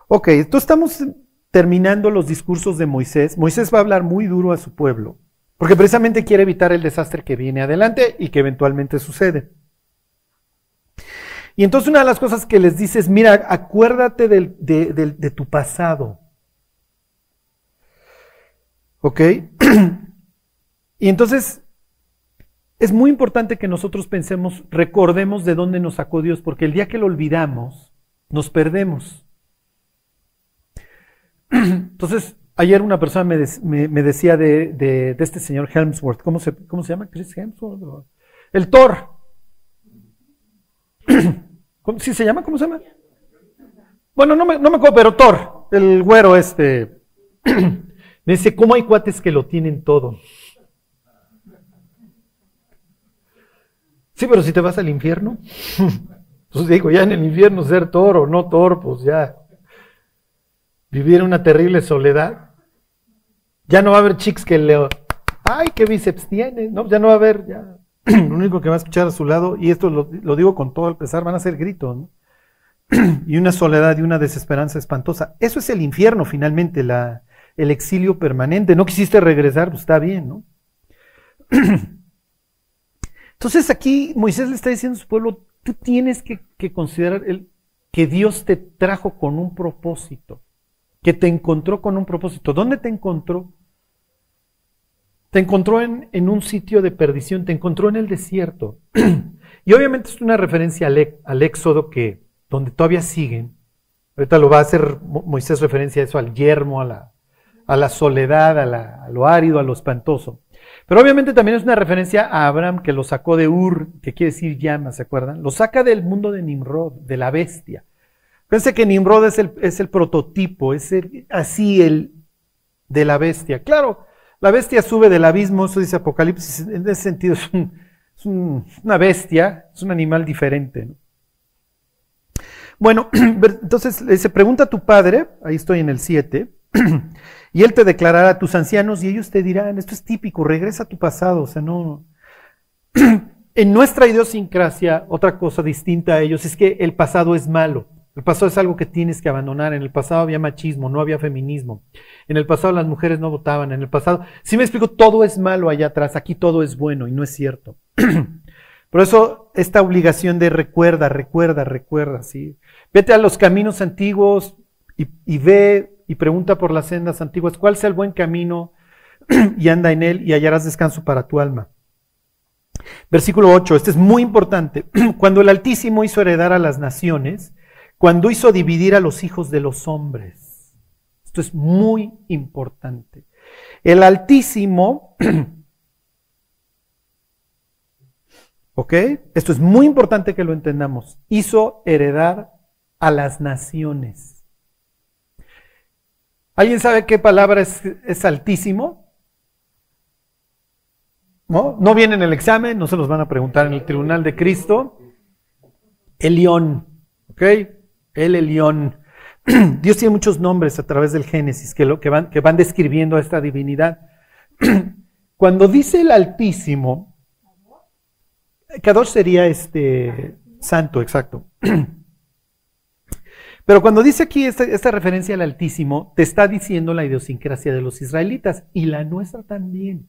Speaker 2: Ok, entonces estamos terminando los discursos de Moisés. Moisés va a hablar muy duro a su pueblo, porque precisamente quiere evitar el desastre que viene adelante y que eventualmente sucede. Y entonces una de las cosas que les dice es, mira, acuérdate de, de tu pasado. ¿Ok? y entonces es muy importante que nosotros pensemos, recordemos de dónde nos sacó Dios, porque el día que lo olvidamos, nos perdemos. Entonces, ayer una persona me, decía de, de- de este señor Helmsworth, ¿cómo se, llama? Chris Helmsworth. El Thor. ¿Cómo, ¿Sí se llama? ¿Cómo se llama? Bueno, no me, no me acuerdo, pero Thor, el güero este. Me dice, ¿cómo hay cuates que lo tienen todo? Sí, pero si te vas al infierno. Pues digo, ya en el infierno ser Thor o no Thor, pues ya. Vivir una terrible soledad. Ya no va a haber chicks que le... Ay, qué bíceps tiene. No, ya no va a haber, ya. Lo único que va a escuchar a su lado, y esto lo, lo digo con todo el pesar, van a ser gritos, ¿no? y una soledad y una desesperanza espantosa. Eso es el infierno finalmente, la, el exilio permanente. No quisiste regresar, pues está bien, ¿no? Entonces aquí Moisés le está diciendo a su pueblo, tú tienes que, considerar el, que Dios te trajo con un propósito, que te encontró con un propósito. ¿Dónde te encontró? Te encontró en, en un sitio de perdición, te encontró en el desierto. Y obviamente es una referencia al, al Éxodo que, donde todavía siguen. Ahorita lo va a hacer Mo- Moisés referencia a eso, al yermo, a la, a la soledad, a, la- a lo árido, a lo espantoso. Pero obviamente también es una referencia a Abraham que lo sacó de Ur, que quiere decir llama, ¿se acuerdan? Lo saca del mundo de Nimrod, de la bestia. Fíjense que Nimrod es el, es el prototipo, es así el de la bestia. Claro, la bestia sube del abismo, eso dice Apocalipsis, en ese sentido es, un- es un- una bestia, es un animal diferente. ¿no? Bueno, entonces dice, pregunta a tu padre, ahí estoy en el 7, y él te declarará a tus ancianos y ellos te dirán, esto es típico, regresa a tu pasado, o sea, no... En nuestra idiosincrasia, otra cosa distinta a ellos es que el pasado es malo. El pasado es algo que tienes que abandonar. En el pasado había machismo, no había feminismo. En el pasado las mujeres no votaban. En el pasado, si me explico, todo es malo allá atrás. Aquí todo es bueno y no es cierto. Por eso esta obligación de recuerda, recuerda, recuerda, ¿sí? Vete a los caminos antiguos y, y ve y pregunta por las sendas antiguas, ¿cuál sea el buen camino? y anda en él y hallarás descanso para tu alma. Versículo 8, este es muy importante. Cuando el Altísimo hizo heredar a las naciones, cuando hizo dividir a los hijos de los hombres. Esto es muy importante. El Altísimo, ¿ok? Esto es muy importante que lo entendamos. Hizo heredar a las naciones. ¿Alguien sabe qué palabra es, altísimo? ¿No? no viene en el examen, no se los van a preguntar en el tribunal de Cristo. Elión, ¿ok? El Elión. Dios tiene muchos nombres a través del Génesis que, van, que van describiendo a esta divinidad. Cuando dice el Altísimo, Kadosh sería este santo, exacto. Pero cuando dice aquí esta, referencia al Altísimo, te está diciendo la idiosincrasia de los israelitas y la nuestra también.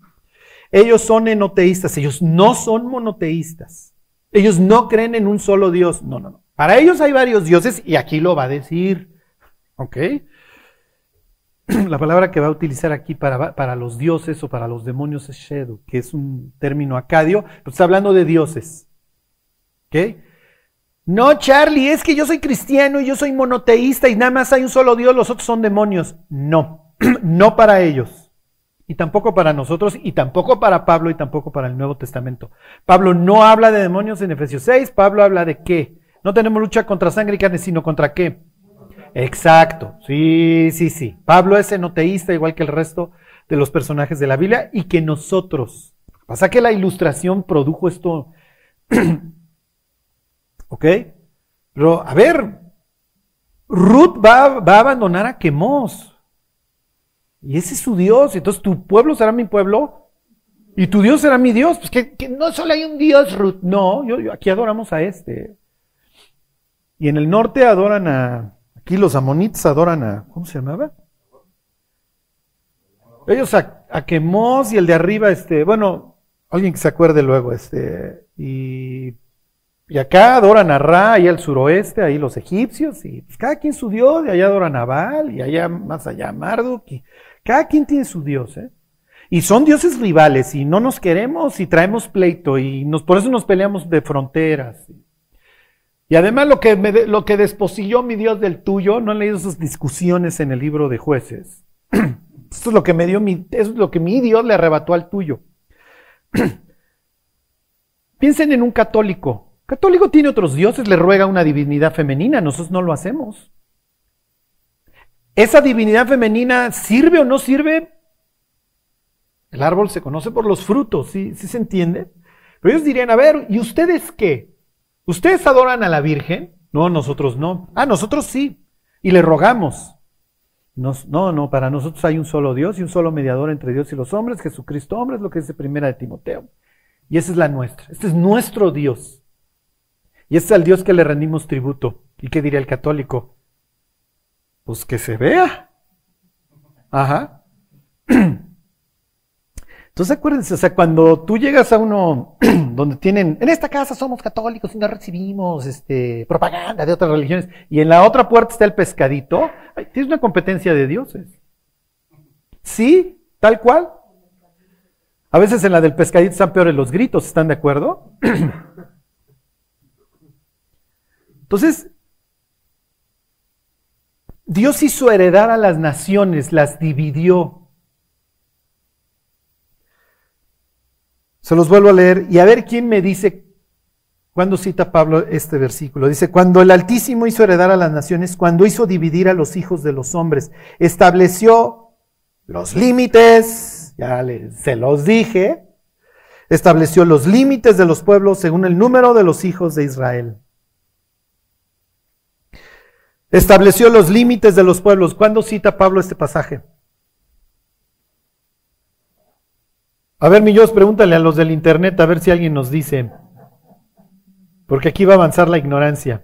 Speaker 2: Ellos son enoteístas, ellos no son monoteístas. Ellos no creen en un solo Dios. No, no, no. Para ellos hay varios dioses y aquí lo va a decir. ¿Ok? La palabra que va a utilizar aquí para, para los dioses o para los demonios es Shedu, que es un término acadio, pero está hablando de dioses. ¿Ok? No, Charlie, es que yo soy cristiano y yo soy monoteísta y nada más hay un solo Dios, los otros son demonios. No, no para ellos. Y tampoco para nosotros, y tampoco para Pablo, y tampoco para el Nuevo Testamento. Pablo no habla de demonios en Efesios 6, Pablo habla de qué. No tenemos lucha contra sangre y carne, sino contra qué. Exacto, sí, sí, sí. Pablo es enoteísta igual que el resto de los personajes de la Biblia y que nosotros. Pasa que la ilustración produjo esto ¿Ok? Pero, a ver, Ruth va, va, a abandonar a Quemos. Y ese es su Dios. Entonces, tu pueblo será mi pueblo. Y tu Dios será mi Dios. Pues que, no solo hay un Dios, Ruth. No, yo, yo, aquí adoramos a este. Y en el norte adoran a. Aquí los amonitas adoran a. ¿Cómo se llamaba? Ellos a, a Quemos y el de arriba, este. Bueno, alguien que se acuerde luego, este. Y y acá adoran a Ra, ahí al suroeste, ahí los egipcios, y pues cada quien su dios, y allá adoran a Baal, y allá más allá Marduk, y cada quien tiene su dios, ¿eh? Y son dioses rivales, y no nos queremos, y traemos pleito, y nos, por eso nos peleamos de fronteras. Y además lo que, lo que desposilló mi dios del tuyo, no han leído esas discusiones en el libro de jueces. Esto es lo que me dio mi, es lo que mi dios le arrebató al tuyo. Piensen en un católico, Católico tiene otros dioses, le ruega una divinidad femenina, nosotros no lo hacemos. ¿Esa divinidad femenina sirve o no sirve? El árbol se conoce por los frutos, ¿sí, ¿Sí se entiende? Pero ellos dirían, a ver, ¿y ustedes qué? ¿Ustedes adoran a la Virgen? No, nosotros no. Ah, nosotros sí. Y le rogamos. Nos, no, no, para nosotros hay un solo Dios y un solo mediador entre Dios y los hombres, Jesucristo hombre, es lo que dice primera de Timoteo. Y esa es la nuestra. Este es nuestro Dios. Y es al Dios que le rendimos tributo. ¿Y qué diría el católico? Pues que se vea. Ajá. Entonces acuérdense, o sea, cuando tú llegas a uno donde tienen, en esta casa somos católicos y no recibimos este, propaganda de otras religiones, y en la otra puerta está el pescadito, ay, tienes una competencia de dioses. Sí, tal cual. A veces en la del pescadito están peores los gritos, ¿están de acuerdo? Entonces, Dios hizo heredar a las naciones, las dividió. Se los vuelvo a leer y a ver quién me dice cuando cita Pablo este versículo. Dice, cuando el Altísimo hizo heredar a las naciones, cuando hizo dividir a los hijos de los hombres, estableció los límites, ya se los dije, estableció los límites de los pueblos según el número de los hijos de Israel. Estableció los límites de los pueblos. ¿Cuándo cita Pablo este pasaje? A ver, Millos, pregúntale a los del internet a ver si alguien nos dice. Porque aquí va a avanzar la ignorancia.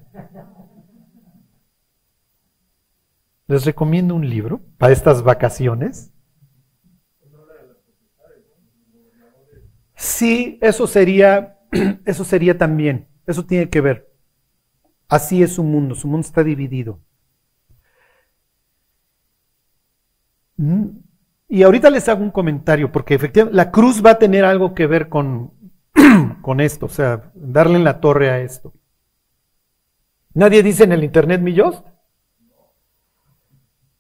Speaker 2: Les recomiendo un libro para estas vacaciones. Sí, eso sería, eso sería también, eso tiene que ver. Así es su mundo, su mundo está dividido. Mm, y ahorita les hago un comentario, porque efectivamente la cruz va a tener algo que ver con, con esto, o sea, darle en la torre a esto. Nadie dice en el internet mi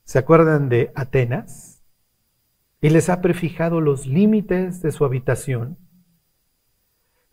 Speaker 2: ¿Se acuerdan de Atenas? Y les ha prefijado los límites de su habitación.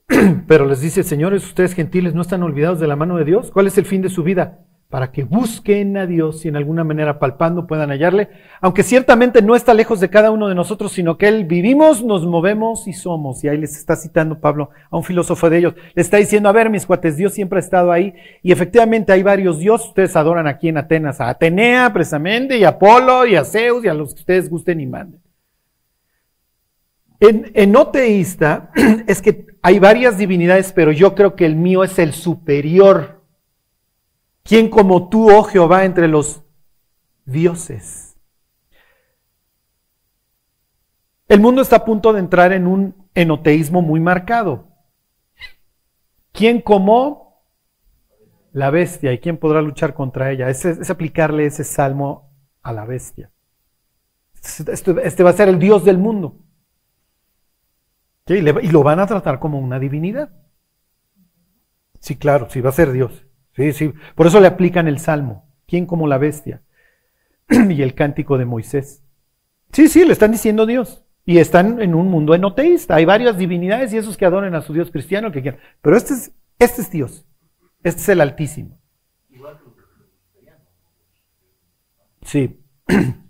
Speaker 2: Pero les dice, señores, ustedes gentiles no están olvidados de la mano de Dios. ¿Cuál es el fin de su vida? para que busquen a Dios y en alguna manera palpando puedan hallarle, aunque ciertamente no está lejos de cada uno de nosotros, sino que Él vivimos, nos movemos y somos. Y ahí les está citando Pablo a un filósofo de ellos. Le está diciendo, a ver, mis cuates, Dios siempre ha estado ahí y efectivamente hay varios dioses. Ustedes adoran aquí en Atenas a Atenea precisamente y a Apolo y a Zeus y a los que ustedes gusten y manden. En, en es que hay varias divinidades, pero yo creo que el mío es el superior ¿Quién como tú, oh Jehová, entre los dioses? El mundo está a punto de entrar en un enoteísmo muy marcado. ¿Quién como la bestia? ¿Y quién podrá luchar contra ella? Es, es aplicarle ese salmo a la bestia. Este, este va a ser el Dios del mundo. Y lo van a tratar como una divinidad. Sí, claro, sí, va a ser Dios. Sí, sí. Por eso le aplican el salmo. ¿Quién como la bestia? y el cántico de Moisés. Sí, sí, le están diciendo Dios. Y están en un mundo enoteísta. Hay varias divinidades y esos que adoran a su Dios cristiano que quieran. Pero este es, este es Dios. Este es el Altísimo. Sí.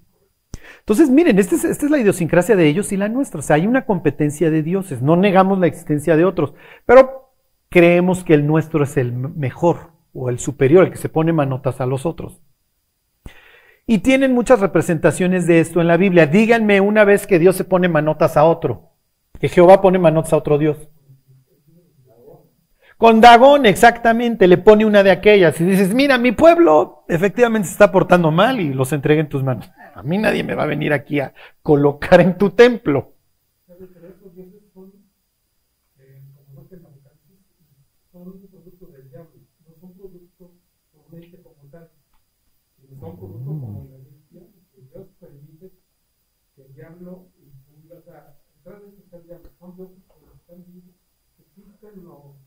Speaker 2: Entonces, miren, esta es, esta es la idiosincrasia de ellos y la nuestra. O sea, hay una competencia de dioses. No negamos la existencia de otros, pero creemos que el nuestro es el mejor o el superior, el que se pone manotas a los otros. Y tienen muchas representaciones de esto en la Biblia. Díganme una vez que Dios se pone manotas a otro, que Jehová pone manotas a otro Dios. Con Dagón, exactamente, le pone una de aquellas y dices, mira, mi pueblo efectivamente se está portando mal y los entrega en tus manos. A mí nadie me va a venir aquí a colocar en tu templo.
Speaker 3: iglesia, que el diablo diablo, son están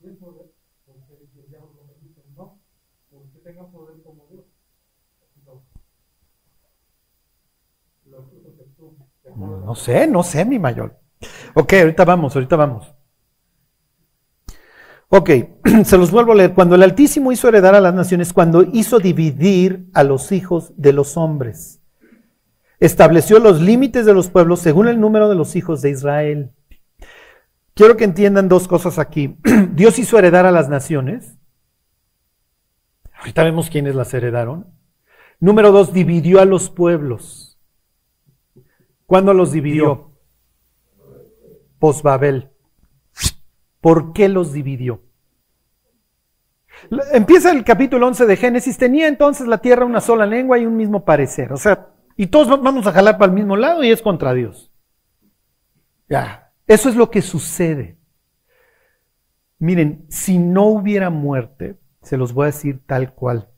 Speaker 3: bien poder, porque el diablo lo permite, no, poder como Dios. No.
Speaker 2: No sé, no sé, mi mayor. Ok, ahorita vamos, ahorita vamos. Ok, se los vuelvo a leer. Cuando el Altísimo hizo heredar a las naciones, cuando hizo dividir a los hijos de los hombres, estableció los límites de los pueblos según el número de los hijos de Israel. Quiero que entiendan dos cosas aquí. Dios hizo heredar a las naciones. Ahorita vemos quiénes las heredaron. Número dos, dividió a los pueblos. ¿Cuándo los dividió? Posbabel. ¿Por qué los dividió? Empieza el capítulo 11 de Génesis. Tenía entonces la tierra una sola lengua y un mismo parecer. O sea, y todos vamos a jalar para el mismo lado y es contra Dios. Ya, eso es lo que sucede. Miren, si no hubiera muerte, se los voy a decir tal cual.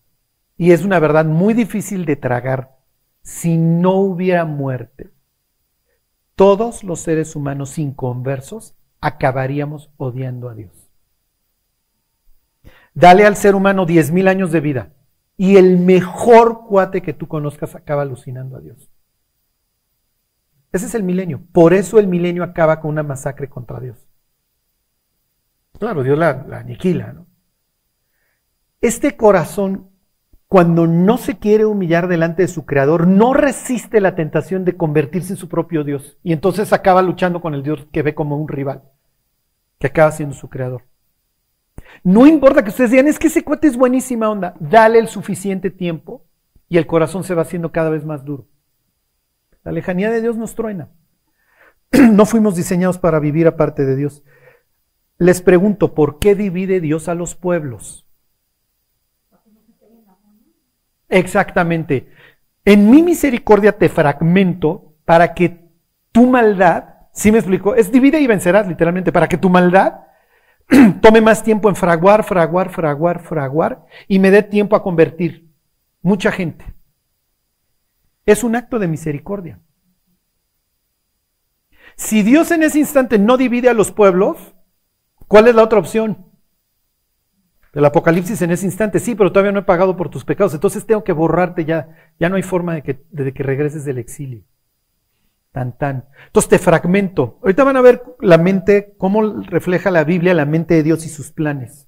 Speaker 2: Y es una verdad muy difícil de tragar. Si no hubiera muerte, todos los seres humanos inconversos acabaríamos odiando a Dios. Dale al ser humano 10.000 años de vida y el mejor cuate que tú conozcas acaba alucinando a Dios. Ese es el milenio. Por eso el milenio acaba con una masacre contra Dios. Claro, Dios la, la aniquila, ¿no? Este corazón, cuando no se quiere humillar delante de su creador, no resiste la tentación de convertirse en su propio Dios. Y entonces acaba luchando con el Dios que ve como un rival, que acaba siendo su creador. No importa que ustedes digan, es que ese cuate es buenísima onda, dale el suficiente tiempo y el corazón se va haciendo cada vez más duro. La lejanía de Dios nos truena. No fuimos diseñados para vivir aparte de Dios. Les pregunto, ¿por qué divide Dios a los pueblos? Exactamente. En mi misericordia te fragmento para que tu maldad, ¿sí me explico? Es divide y vencerás literalmente, para que tu maldad tome más tiempo en fraguar, fraguar, fraguar, fraguar y me dé tiempo a convertir mucha gente. Es un acto de misericordia. Si Dios en ese instante no divide a los pueblos, ¿cuál es la otra opción? El Apocalipsis en ese instante, sí, pero todavía no he pagado por tus pecados, entonces tengo que borrarte ya, ya no hay forma de que, de que regreses del exilio. Tan, tan. Entonces te fragmento. Ahorita van a ver la mente, cómo refleja la Biblia la mente de Dios y sus planes.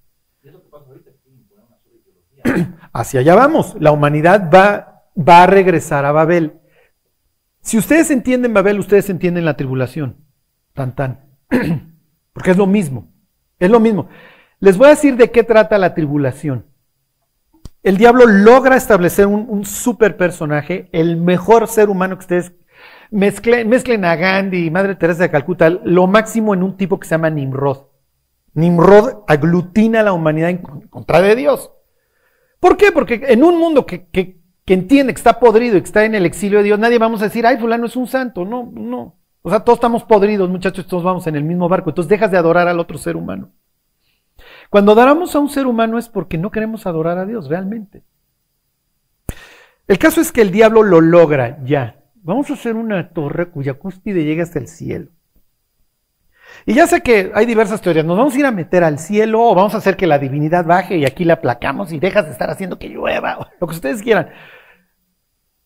Speaker 2: Hacia allá vamos. La humanidad va, va a regresar a Babel. Si ustedes entienden Babel, ustedes entienden la tribulación. Tan, tan. Porque es lo mismo. Es lo mismo. Les voy a decir de qué trata la tribulación. El diablo logra establecer un, un super personaje, el mejor ser humano que ustedes mezclen, mezclen a Gandhi y Madre Teresa de Calcuta, lo máximo en un tipo que se llama Nimrod. Nimrod aglutina a la humanidad en contra de Dios. ¿Por qué? Porque en un mundo que, que, que entiende que está podrido y que está en el exilio de Dios, nadie vamos a decir, ay, fulano es un santo. No, no. O sea, todos estamos podridos, muchachos, todos vamos en el mismo barco. Entonces dejas de adorar al otro ser humano. Cuando adoramos a un ser humano es porque no queremos adorar a Dios realmente. El caso es que el diablo lo logra ya. Vamos a hacer una torre cuya cúspide llegue hasta el cielo. Y ya sé que hay diversas teorías. Nos vamos a ir a meter al cielo o vamos a hacer que la divinidad baje y aquí la aplacamos y dejas de estar haciendo que llueva, o lo que ustedes quieran.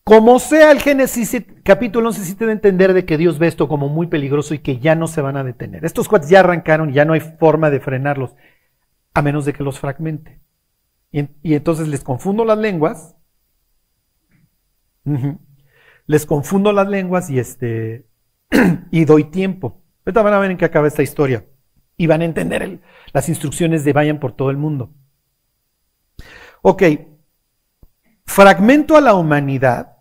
Speaker 2: Como sea el Génesis capítulo 11, sí te de entender de que Dios ve esto como muy peligroso y que ya no se van a detener. Estos cuates ya arrancaron y ya no hay forma de frenarlos a menos de que los fragmente. Y, entonces les confundo las lenguas. Les confundo las lenguas y este y doy tiempo. Ahorita van a ver en qué acaba esta historia. Y van a entender las instrucciones de vayan por todo el mundo. Ok. Fragmento a la humanidad.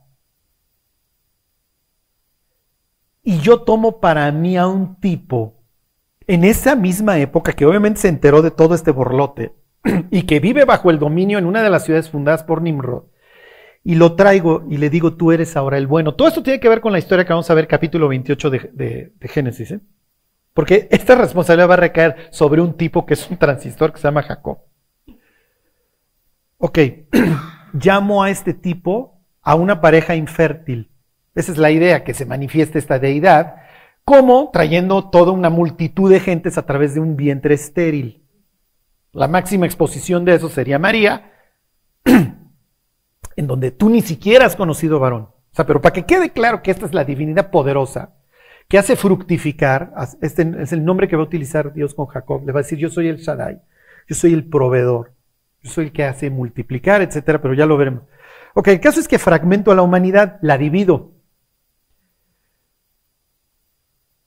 Speaker 2: Y yo tomo para mí a un tipo en esa misma época, que obviamente se enteró de todo este borlote y que vive bajo el dominio en una de las ciudades fundadas por Nimrod, y lo traigo y le digo, tú eres ahora el bueno. Todo esto tiene que ver con la historia que vamos a ver, capítulo 28 de, Génesis, ¿eh? porque esta responsabilidad va a recaer sobre un tipo que es un transistor que se llama Jacob. Ok, llamo a este tipo a una pareja infértil. Esa es la idea, que se manifieste esta deidad como trayendo toda una multitud de gentes a través de un vientre estéril. La máxima exposición de eso sería María, en donde tú ni siquiera has conocido varón. O sea, pero para que quede claro que esta es la divinidad poderosa, que hace fructificar, este es el nombre que va a utilizar Dios con Jacob, le va a decir, yo soy el Shaddai, yo soy el proveedor, yo soy el que hace multiplicar, etcétera, pero ya lo veremos. Ok, el caso es que fragmento a la humanidad, la divido.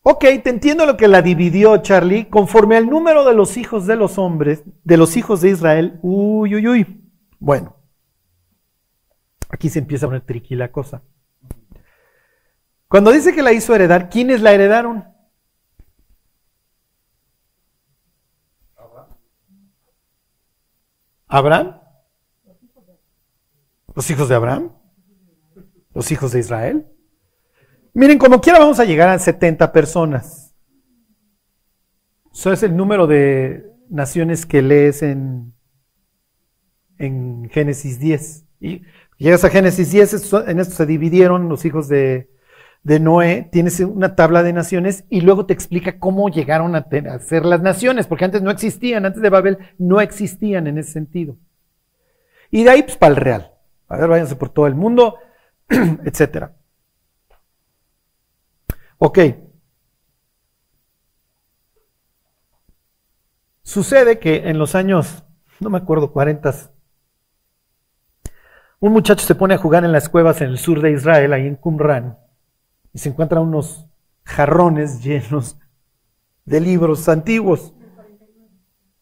Speaker 2: Ok, te entiendo lo que la dividió Charlie, conforme al número de los hijos de los hombres, de los hijos de Israel. Uy, uy, uy. Bueno, aquí se empieza a poner triqui la cosa. Cuando dice que la hizo heredar, ¿quiénes la heredaron? ¿Abraham? ¿Los hijos de Abraham? ¿Los hijos de Israel? Miren, como quiera vamos a llegar a 70 personas. Eso es el número de naciones que lees en, en Génesis 10. Y llegas a Génesis 10, en esto se dividieron los hijos de, de Noé, tienes una tabla de naciones y luego te explica cómo llegaron a, te- a ser las naciones, porque antes no existían, antes de Babel no existían en ese sentido. Y de ahí, pues, para el real. A ver, váyanse por todo el mundo, etcétera. Ok. Sucede que en los años, no me acuerdo, 40, un muchacho se pone a jugar en las cuevas en el sur de Israel, ahí en Qumran, y se encuentra unos jarrones llenos de libros antiguos.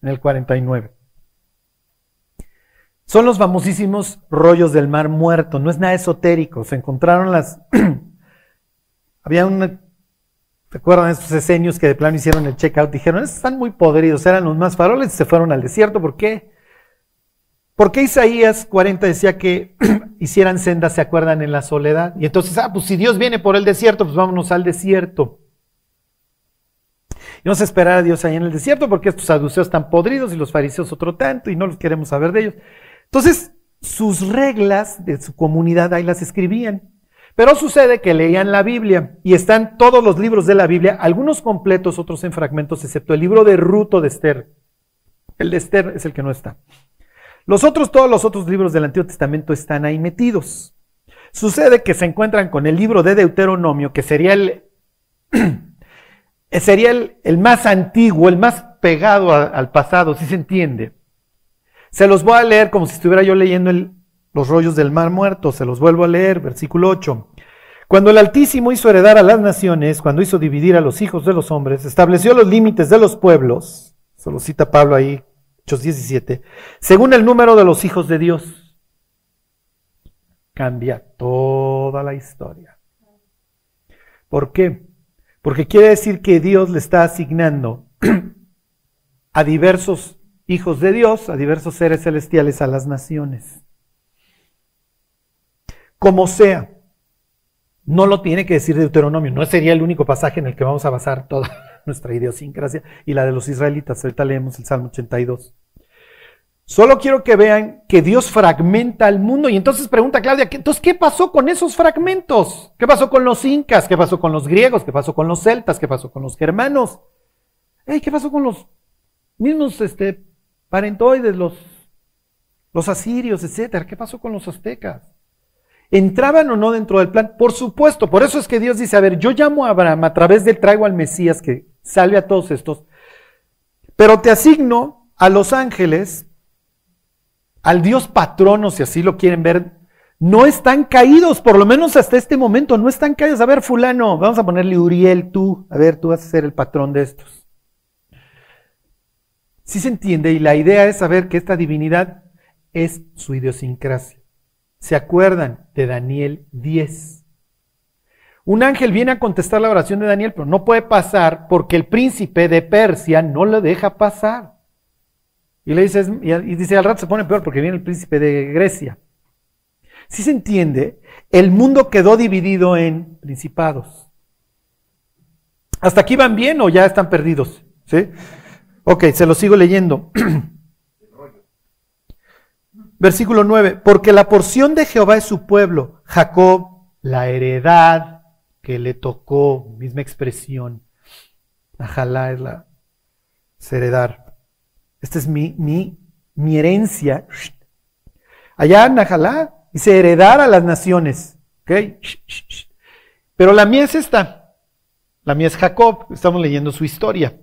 Speaker 2: En el 49. Son los famosísimos rollos del mar muerto, no es nada esotérico. Se encontraron las. Había una. ¿Se acuerdan de esos esenios que de plano hicieron el checkout? Dijeron, estos están muy podridos, eran los más faroles y se fueron al desierto. ¿Por qué? Porque Isaías 40 decía que hicieran sendas, se acuerdan, en la soledad. Y entonces, ah, pues si Dios viene por el desierto, pues vámonos al desierto. Y vamos a esperar a Dios ahí en el desierto porque estos saduceos están podridos y los fariseos otro tanto y no los queremos saber de ellos. Entonces, sus reglas de su comunidad ahí las escribían. Pero sucede que leían la Biblia y están todos los libros de la Biblia, algunos completos, otros en fragmentos, excepto el libro de Ruto de Esther. El de Esther es el que no está. Los otros, todos los otros libros del Antiguo Testamento están ahí metidos. Sucede que se encuentran con el libro de Deuteronomio, que sería el, sería el, más antiguo, el más pegado al pasado, si se entiende. Se los voy a leer como si estuviera yo leyendo el- los rollos del mar muerto. Se los vuelvo a leer, versículo 8. Cuando el Altísimo hizo heredar a las naciones, cuando hizo dividir a los hijos de los hombres, estableció los límites de los pueblos, se lo cita Pablo ahí, Hechos 17, según el número de los hijos de Dios. Cambia toda la historia. ¿Por qué? Porque quiere decir que Dios le está asignando a diversos hijos de Dios, a diversos seres celestiales, a las naciones. Como sea, no lo tiene que decir Deuteronomio, no sería el único pasaje en el que vamos a basar toda nuestra idiosincrasia y la de los israelitas. Ahorita leemos el Salmo 82. Solo quiero que vean que Dios fragmenta al mundo. Y entonces pregunta Claudia, ¿qué- entonces qué pasó con esos fragmentos? ¿Qué pasó con los incas? ¿Qué pasó con los griegos? ¿Qué pasó con los celtas? ¿Qué pasó con los germanos? ¿Qué pasó con los mismos este, parentoides, los asirios, etcétera? ¿Qué pasó con los aztecas? ¿Entraban o no dentro del plan? Por supuesto, por eso es que Dios dice, a ver, yo llamo a Abraham, a través del traigo al Mesías que salve a todos estos, pero te asigno a los ángeles, al Dios patrono, si así lo quieren ver, no están caídos, por lo menos hasta este momento, no están caídos. A ver, fulano, vamos a ponerle Uriel, tú, a ver, tú vas a ser el patrón de estos. Sí se entiende, y la idea es saber que esta divinidad es su idiosincrasia. ¿Se acuerdan de Daniel 10? Un ángel viene a contestar la oración de Daniel, pero no puede pasar porque el príncipe de Persia no lo deja pasar. Y le dice, y dice, al rato se pone peor porque viene el príncipe de Grecia. Si se entiende, el mundo quedó dividido en principados. ¿Hasta aquí van bien o ya están perdidos? ¿Sí? Ok, se lo sigo leyendo. Versículo 9, porque la porción de Jehová es su pueblo, Jacob, la heredad que le tocó, misma expresión. Ajalá es la es heredar. Esta es mi, mi, mi herencia. Allá en Najalá dice heredar a las naciones. ¿ok? Pero la mía es esta. La mía es Jacob. Estamos leyendo su historia.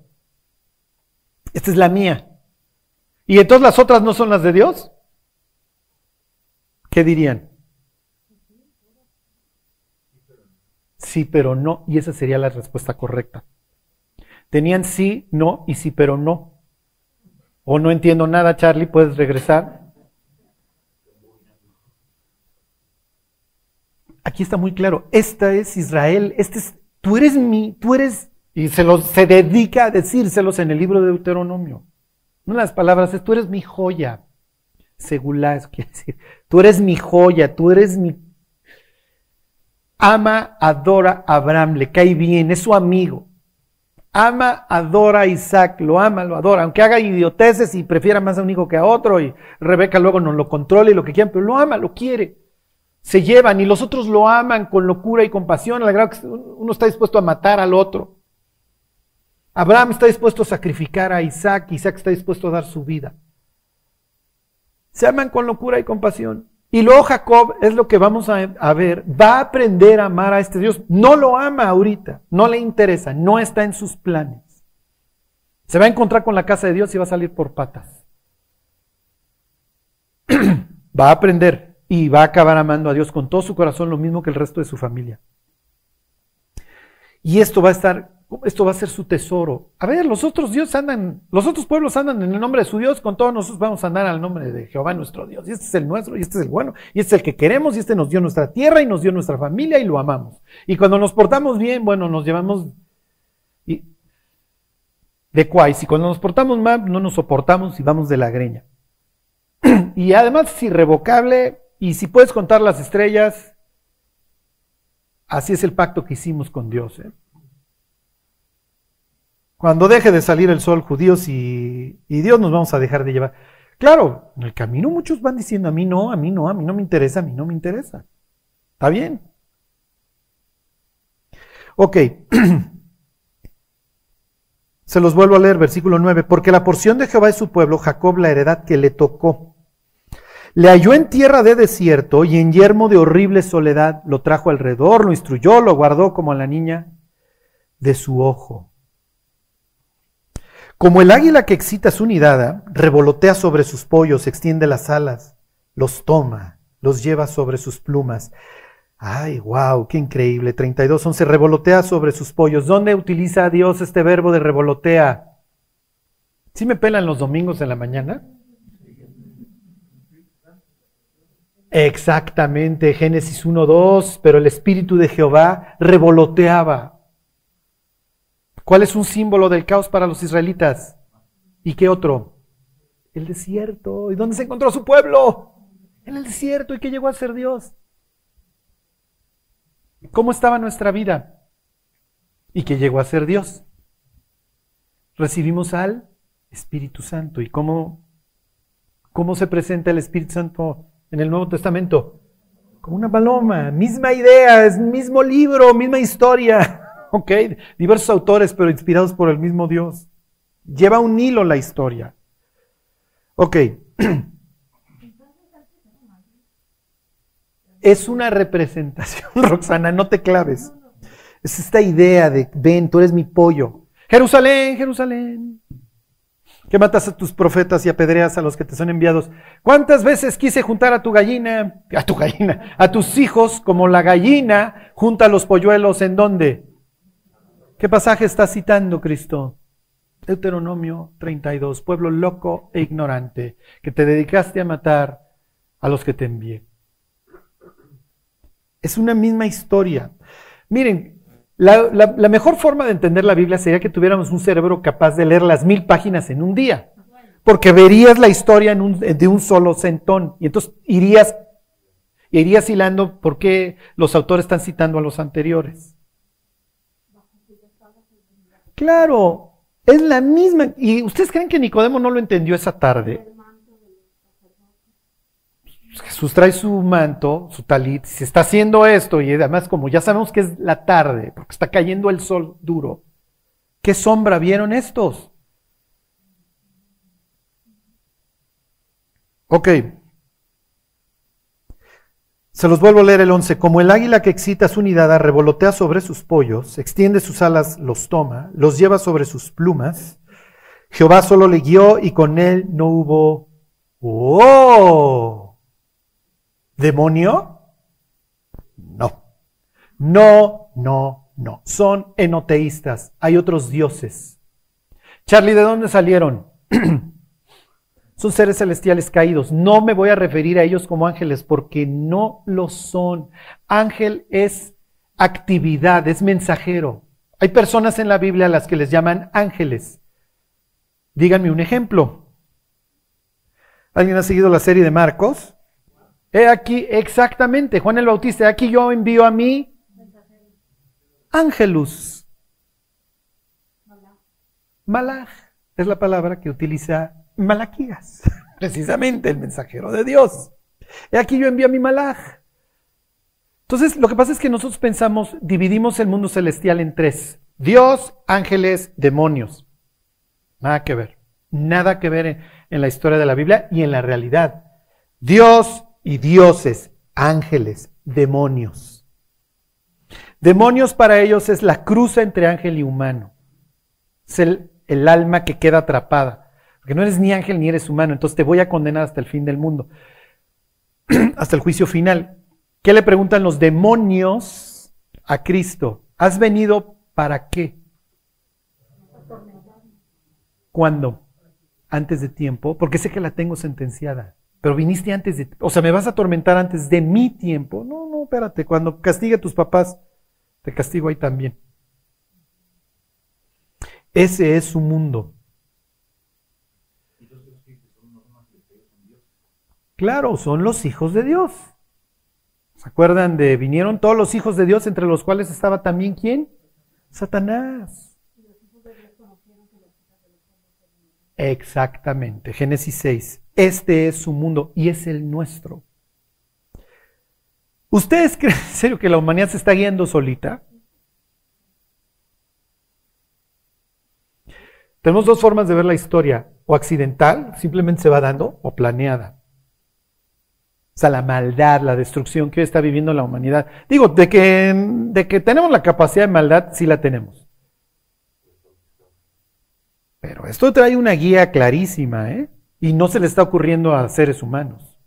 Speaker 2: Esta es la mía. ¿Y entonces las otras no son las de Dios? ¿Qué dirían? Sí, pero no. Y esa sería la respuesta correcta. Tenían sí, no y sí, pero no. O no entiendo nada, Charlie, puedes regresar. Aquí está muy claro. Esta es Israel. Este es, tú eres mi, tú eres, y se, los, se dedica a decírselos en el libro de Deuteronomio. Una de las palabras es, tú eres mi joya. Segulá, eso quiere decir, tú eres mi joya, tú eres mi... Ama, adora a Abraham, le cae bien, es su amigo. Ama, adora a Isaac, lo ama, lo adora, aunque haga idioteces y prefiera más a un hijo que a otro, y Rebeca luego no lo controla y lo que quieran, pero lo ama, lo quiere. se llevan y los otros lo aman con locura y compasión, al grado que uno está dispuesto a matar al otro. Abraham está dispuesto a sacrificar a Isaac, Isaac está dispuesto a dar su vida. Se aman con locura y compasión. Y luego Jacob, es lo que vamos a, ver, va a aprender a amar a este Dios. No lo ama ahorita, no le interesa, no está en sus planes. Se va a encontrar con la casa de Dios y va a salir por patas. va a aprender y va a acabar amando a Dios con todo su corazón, lo mismo que el resto de su familia. Y esto va a estar, esto va a ser su tesoro. A ver, los otros dioses andan, los otros pueblos andan en el nombre de su Dios, con todos nosotros vamos a andar al nombre de Jehová nuestro Dios. Y este es el nuestro, y este es el bueno, y este es el que queremos, y este nos dio nuestra tierra y nos dio nuestra familia y lo amamos. Y cuando nos portamos bien, bueno, nos llevamos de cuáis, y cuando nos portamos mal, no nos soportamos y vamos de la greña. y además es irrevocable, y si puedes contar las estrellas, así es el pacto que hicimos con Dios. ¿eh? Cuando deje de salir el sol, judíos y, Dios nos vamos a dejar de llevar. Claro, en el camino muchos van diciendo, a mí no, a mí no, a mí no me interesa, a mí no me interesa. ¿Está bien? Ok. Se los vuelvo a leer, versículo 9. Porque la porción de Jehová es su pueblo, Jacob la heredad que le tocó. Le halló en tierra de desierto y en yermo de horrible soledad. Lo trajo alrededor, lo instruyó, lo guardó como a la niña de su ojo. Como el águila que excita su nidada, revolotea sobre sus pollos, extiende las alas, los toma, los lleva sobre sus plumas. Ay, wow, qué increíble. 32, se revolotea sobre sus pollos. ¿Dónde utiliza Dios este verbo de revolotea? ¿Sí me pelan los domingos en la mañana? Exactamente, Génesis 1.2, pero el Espíritu de Jehová revoloteaba. ¿Cuál es un símbolo del caos para los israelitas? ¿Y qué otro? El desierto. ¿Y dónde se encontró su pueblo? En el desierto. ¿Y qué llegó a ser Dios? ¿Cómo estaba nuestra vida? ¿Y qué llegó a ser Dios? Recibimos al Espíritu Santo. ¿Y cómo, cómo se presenta el Espíritu Santo en el Nuevo Testamento? Como una paloma, misma idea, es mismo libro, misma historia. ¿Ok? Diversos autores, pero inspirados por el mismo Dios. Lleva un hilo la historia. Ok. Es una representación, Roxana, no te claves. Es esta idea de, ven, tú eres mi pollo. Jerusalén, Jerusalén que matas a tus profetas y apedreas a los que te son enviados. ¿Cuántas veces quise juntar a tu gallina, a tu gallina, a tus hijos como la gallina junta los polluelos en dónde? ¿Qué pasaje está citando Cristo? Deuteronomio 32, pueblo loco e ignorante, que te dedicaste a matar a los que te envié. Es una misma historia. Miren, la, mejor forma de entender la Biblia sería que tuviéramos un cerebro capaz de leer las mil páginas en un día, porque verías la historia de un solo centón y entonces irías, irías hilando por qué los autores están citando a los anteriores. Claro, es la misma. ¿Y ustedes creen que Nicodemo no lo entendió esa tarde? Jesús trae su manto, su talit, se está haciendo esto y además como ya sabemos que es la tarde, porque está cayendo el sol duro, ¿qué sombra vieron estos? Ok. Se los vuelvo a leer el 11. Como el águila que excita su nidada revolotea sobre sus pollos, extiende sus alas, los toma, los lleva sobre sus plumas, Jehová solo le guió y con él no hubo... ¡Oh! ¿Demonio? No. No, no, no. Son enoteístas. Hay otros dioses. Charlie, ¿de dónde salieron? son seres celestiales caídos. No me voy a referir a ellos como ángeles porque no lo son. Ángel es actividad, es mensajero. Hay personas en la Biblia a las que les llaman ángeles. Díganme un ejemplo. ¿Alguien ha seguido la serie de Marcos? He aquí, exactamente, Juan el Bautista, aquí yo envío a mí ángelus. Malach es la palabra que utiliza Malaquías, precisamente el mensajero de Dios. He aquí yo envío a mi malaj. Entonces, lo que pasa es que nosotros pensamos, dividimos el mundo celestial en tres. Dios, ángeles, demonios. Nada que ver. Nada que ver en, la historia de la Biblia y en la realidad. Dios y dioses, ángeles, demonios. Demonios para ellos es la cruz entre ángel y humano. Es el alma que queda atrapada. Porque no eres ni ángel ni eres humano, entonces te voy a condenar hasta el fin del mundo. hasta el juicio final. ¿Qué le preguntan los demonios a Cristo? ¿Has venido para qué? ¿Cuándo? Antes de tiempo, porque sé que la tengo sentenciada. Pero viniste antes de, o sea, me vas a atormentar antes de mi tiempo. No, no, espérate, cuando castigue a tus papás, te castigo ahí también. Ese es su mundo. Claro, son los hijos de Dios. ¿Se acuerdan de vinieron todos los hijos de Dios, entre los cuales estaba también quién? Satanás. Exactamente, Génesis 6. Este es su mundo y es el nuestro. ¿Ustedes creen en serio que la humanidad se está guiando solita? Tenemos dos formas de ver la historia, o accidental, simplemente se va dando, o planeada. O sea, la maldad, la destrucción que hoy está viviendo la humanidad. Digo, de que, de que tenemos la capacidad de maldad, sí la tenemos. Pero esto trae una guía clarísima, ¿eh? Y no se le está ocurriendo a seres humanos.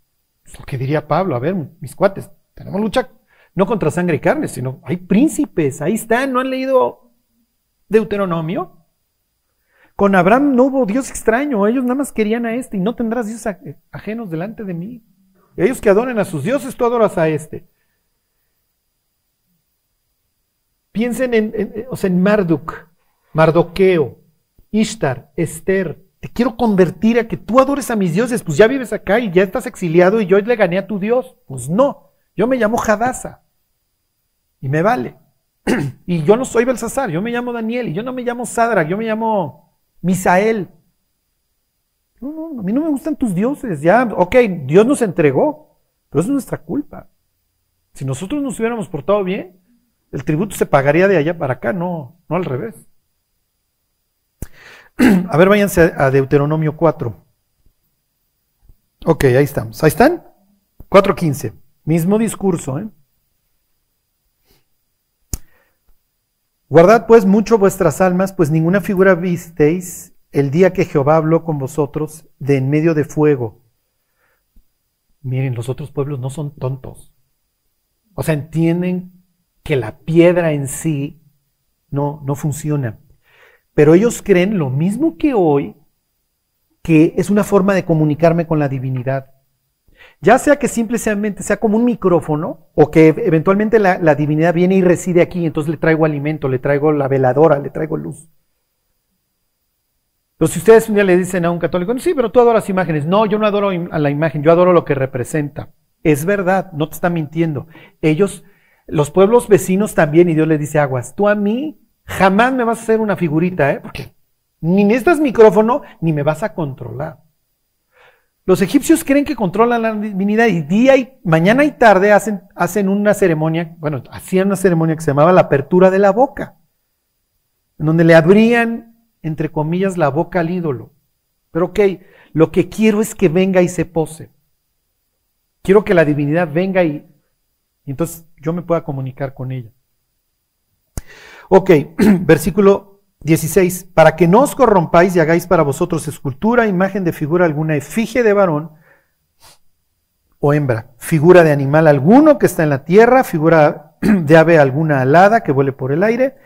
Speaker 2: Es lo que diría Pablo, a ver, mis cuates, tenemos lucha no contra sangre y carne, sino hay príncipes, ahí están, ¿no han leído Deuteronomio? Con Abraham no hubo Dios extraño, ellos nada más querían a este y no tendrás dioses ajenos delante de mí. Ellos que adoren a sus dioses, tú adoras a este. Piensen en, o sea, en Marduk, Mardoqueo, Ishtar, Esther. Te quiero convertir a que tú adores a mis dioses. Pues ya vives acá y ya estás exiliado y yo le gané a tu Dios. Pues no, yo me llamo Hadasa y me vale. y yo no soy Belsasar, yo me llamo Daniel y yo no me llamo Sadra, yo me llamo Misael. No, no, a mí no me gustan tus dioses. Ya, ok, Dios nos entregó, pero es nuestra culpa. Si nosotros nos hubiéramos portado bien, el tributo se pagaría de allá para acá, no, no al revés. A ver, váyanse a Deuteronomio 4. Ok, ahí estamos. Ahí están. 4.15. Mismo discurso. ¿eh? Guardad pues mucho vuestras almas, pues ninguna figura visteis el día que Jehová habló con vosotros de en medio de fuego. Miren, los otros pueblos no son tontos. O sea, entienden que la piedra en sí no, no funciona. Pero ellos creen lo mismo que hoy, que es una forma de comunicarme con la divinidad. Ya sea que simplemente sea como un micrófono o que eventualmente la, la divinidad viene y reside aquí, entonces le traigo alimento, le traigo la veladora, le traigo luz. Pero si ustedes un día le dicen a un católico, sí, pero tú adoras imágenes. No, yo no adoro a la imagen, yo adoro lo que representa. Es verdad, no te está mintiendo. Ellos, los pueblos vecinos también, y Dios les dice, aguas, tú a mí jamás me vas a hacer una figurita, ¿eh? Porque ni necesitas micrófono, ni me vas a controlar. Los egipcios creen que controlan la divinidad y día y mañana y tarde hacen, hacen una ceremonia, bueno, hacían una ceremonia que se llamaba la apertura de la boca, en donde le abrían entre comillas, la boca al ídolo. Pero ok, lo que quiero es que venga y se pose. Quiero que la divinidad venga y, entonces yo me pueda comunicar con ella. Ok, versículo 16. Para que no os corrompáis y hagáis para vosotros escultura, imagen de figura alguna, efigie de varón o hembra, figura de animal alguno que está en la tierra, figura de ave alguna alada que vuele por el aire,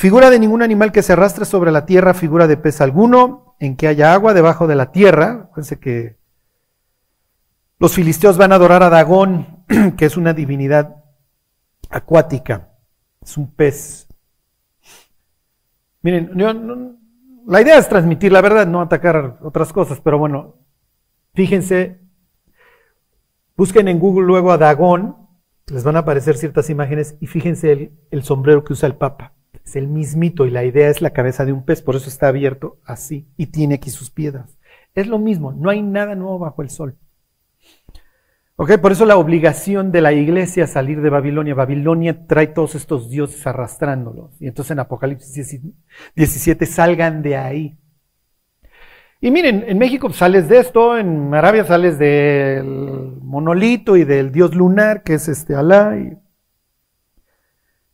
Speaker 2: Figura de ningún animal que se arrastre sobre la tierra, figura de pez alguno, en que haya agua debajo de la tierra. Fíjense que los filisteos van a adorar a Dagón, que es una divinidad acuática, es un pez. Miren, la idea es transmitir la verdad, no atacar otras cosas, pero bueno, fíjense, busquen en Google luego a Dagón, les van a aparecer ciertas imágenes y fíjense el sombrero que usa el Papa. Es el mismito y la idea es la cabeza de un pez, por eso está abierto así y tiene aquí sus piedras. Es lo mismo, no hay nada nuevo bajo el sol. Ok, por eso la obligación de la iglesia es salir de Babilonia. Babilonia trae todos estos dioses arrastrándolos. Y entonces en Apocalipsis 17 salgan de ahí. Y miren, en México sales de esto, en Arabia sales del monolito y del dios lunar, que es este Alá,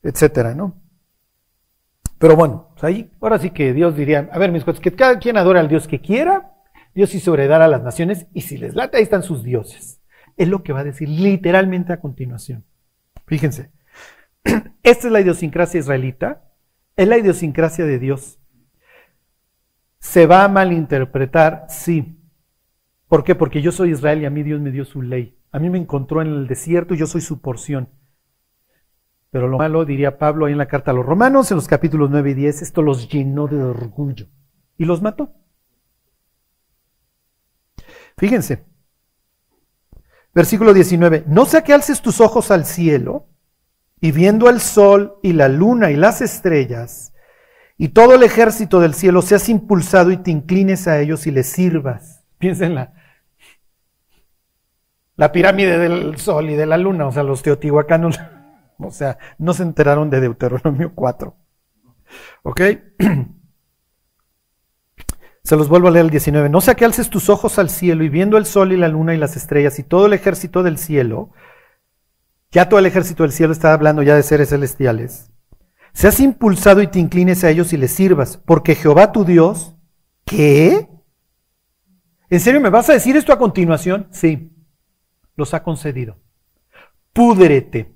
Speaker 2: etcétera, ¿no? Pero bueno, pues ahí, ahora sí que Dios diría, a ver, mis cosas, que cada quien adora al Dios que quiera, Dios hizo heredar a las naciones, y si les late, ahí están sus dioses. Es lo que va a decir literalmente a continuación. Fíjense, esta es la idiosincrasia israelita, es la idiosincrasia de Dios. ¿Se va a malinterpretar? Sí. ¿Por qué? Porque yo soy Israel y a mí Dios me dio su ley. A mí me encontró en el desierto y yo soy su porción. Pero lo malo, diría Pablo ahí en la carta a los romanos, en los capítulos 9 y 10, esto los llenó de orgullo y los mató. Fíjense, versículo 19, no sea que alces tus ojos al cielo y viendo el sol y la luna y las estrellas y todo el ejército del cielo seas impulsado y te inclines a ellos y les sirvas. Piensa en la, la pirámide del sol y de la luna, o sea, los teotihuacanos o sea, no se enteraron de Deuteronomio 4. ¿Ok? Se los vuelvo a leer el 19. No sea que alces tus ojos al cielo y viendo el sol y la luna y las estrellas y todo el ejército del cielo, ya todo el ejército del cielo está hablando ya de seres celestiales, seas impulsado y te inclines a ellos y les sirvas, porque Jehová tu Dios, ¿qué? ¿En serio me vas a decir esto a continuación? Sí, los ha concedido. Púdrete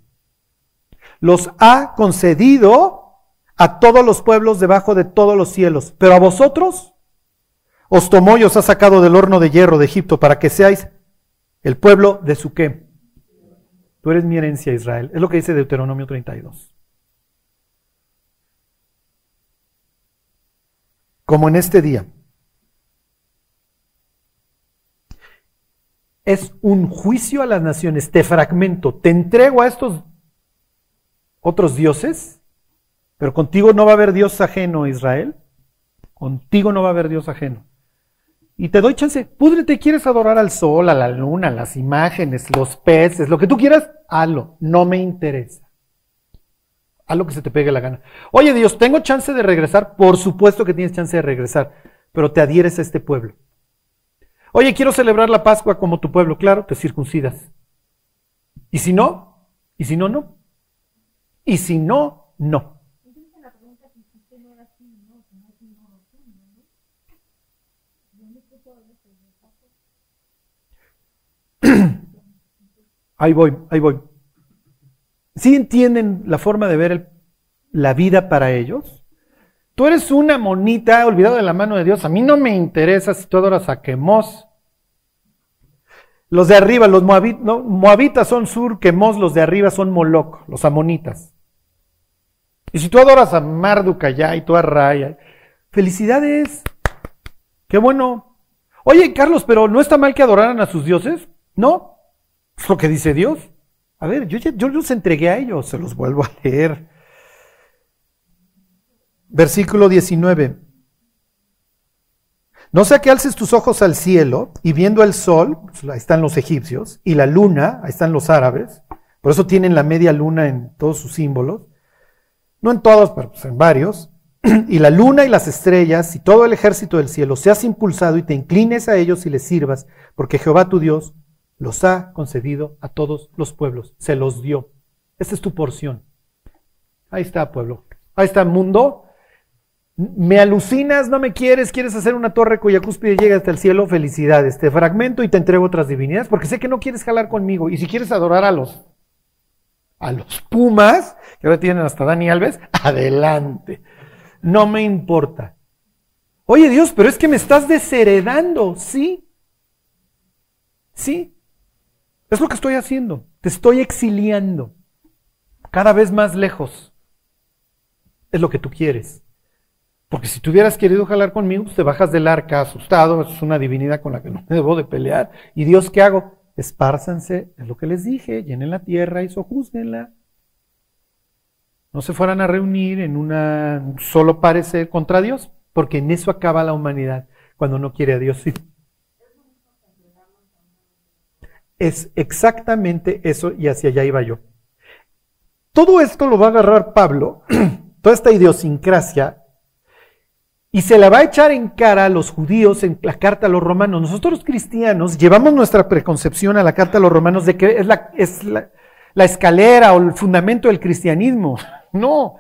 Speaker 2: los ha concedido a todos los pueblos debajo de todos los cielos. Pero a vosotros os tomó y os ha sacado del horno de hierro de Egipto para que seáis el pueblo de su qué. Tú eres mi herencia, Israel. Es lo que dice Deuteronomio 32. Como en este día. Es un juicio a las naciones. Te fragmento. Te entrego a estos otros dioses, pero contigo no va a haber Dios ajeno, Israel. Contigo no va a haber Dios ajeno. Y te doy chance, púdrete, quieres adorar al sol, a la luna, las imágenes, los peces, lo que tú quieras, hazlo, no me interesa. Haz lo que se te pegue la gana. Oye Dios, ¿tengo chance de regresar? Por supuesto que tienes chance de regresar, pero te adhieres a este pueblo. Oye, quiero celebrar la Pascua como tu pueblo, claro, te circuncidas. Y si no, y si no, no. Y si no, no. Ahí voy, ahí voy. ¿Sí entienden la forma de ver la vida para ellos? Tú eres una monita olvidado de la mano de Dios. A mí no me interesa si tú adoras a Quemos. Los de arriba, los moabitas, son sur, Quemos, los de arriba son Moloc, los amonitas. Y si tú adoras a Marduka ya y tú a Raya, felicidades. Qué bueno. Oye, Carlos, pero ¿no está mal que adoraran a sus dioses? No. Es lo que dice Dios. A ver, yo, yo los entregué a ellos, se los vuelvo a leer. Versículo 19. No sea que alces tus ojos al cielo y viendo el sol, pues, ahí están los egipcios, y la luna, ahí están los árabes, por eso tienen la media luna en todos sus símbolos, no en todos, pero pues, en varios, y la luna y las estrellas y todo el ejército del cielo seas impulsado y te inclines a ellos y les sirvas, porque Jehová tu Dios los ha concedido a todos los pueblos, se los dio. Esta es tu porción. Ahí está, pueblo. Ahí está, mundo. Me alucinas, no me quieres, quieres hacer una torre cuya cúspide llega hasta el cielo, felicidades. Te fragmento y te entrego otras divinidades, porque sé que no quieres jalar conmigo. Y si quieres adorar a los a los Pumas, que ahora tienen hasta Dani Alves, adelante. No me importa. Oye Dios, pero es que me estás desheredando, ¿sí? Sí. Es lo que estoy haciendo. Te estoy exiliando. Cada vez más lejos. Es lo que tú quieres. Porque si tú hubieras querido jalar conmigo, pues te bajas del arca asustado. es una divinidad con la que no me debo de pelear. ¿Y Dios qué hago? espárzanse, es lo que les dije, llenen la tierra y sojúzguenla. No se fueran a reunir en un solo parecer contra Dios, porque en eso acaba la humanidad, cuando no quiere a Dios. Es exactamente eso y hacia allá iba yo. Todo esto lo va a agarrar Pablo, toda esta idiosincrasia, y se la va a echar en cara a los judíos en la carta a los romanos. Nosotros cristianos llevamos nuestra preconcepción a la carta a los romanos de que es la, es la, la escalera o el fundamento del cristianismo. No,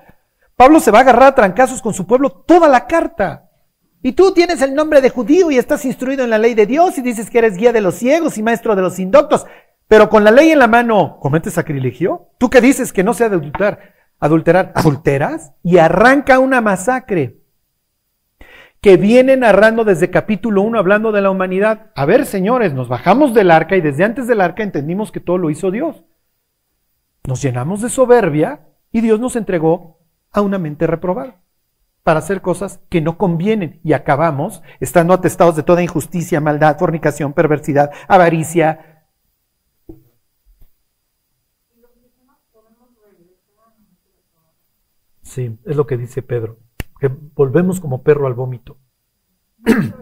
Speaker 2: Pablo se va a agarrar a trancazos con su pueblo toda la carta. Y tú tienes el nombre de judío y estás instruido en la ley de Dios y dices que eres guía de los ciegos y maestro de los indoctos, pero con la ley en la mano, ¿cometes sacrilegio? ¿Tú que dices que no se ha de adulterar? ¿Adulterar? ¿Adulteras? Y arranca una masacre que viene narrando desde capítulo 1 hablando de la humanidad. A ver, señores, nos bajamos del arca y desde antes del arca entendimos que todo lo hizo Dios. Nos llenamos de soberbia y Dios nos entregó a una mente reprobada para hacer cosas que no convienen y acabamos estando atestados de toda injusticia, maldad, fornicación, perversidad, avaricia. Sí, es lo que dice Pedro, que volvemos como perro al vómito.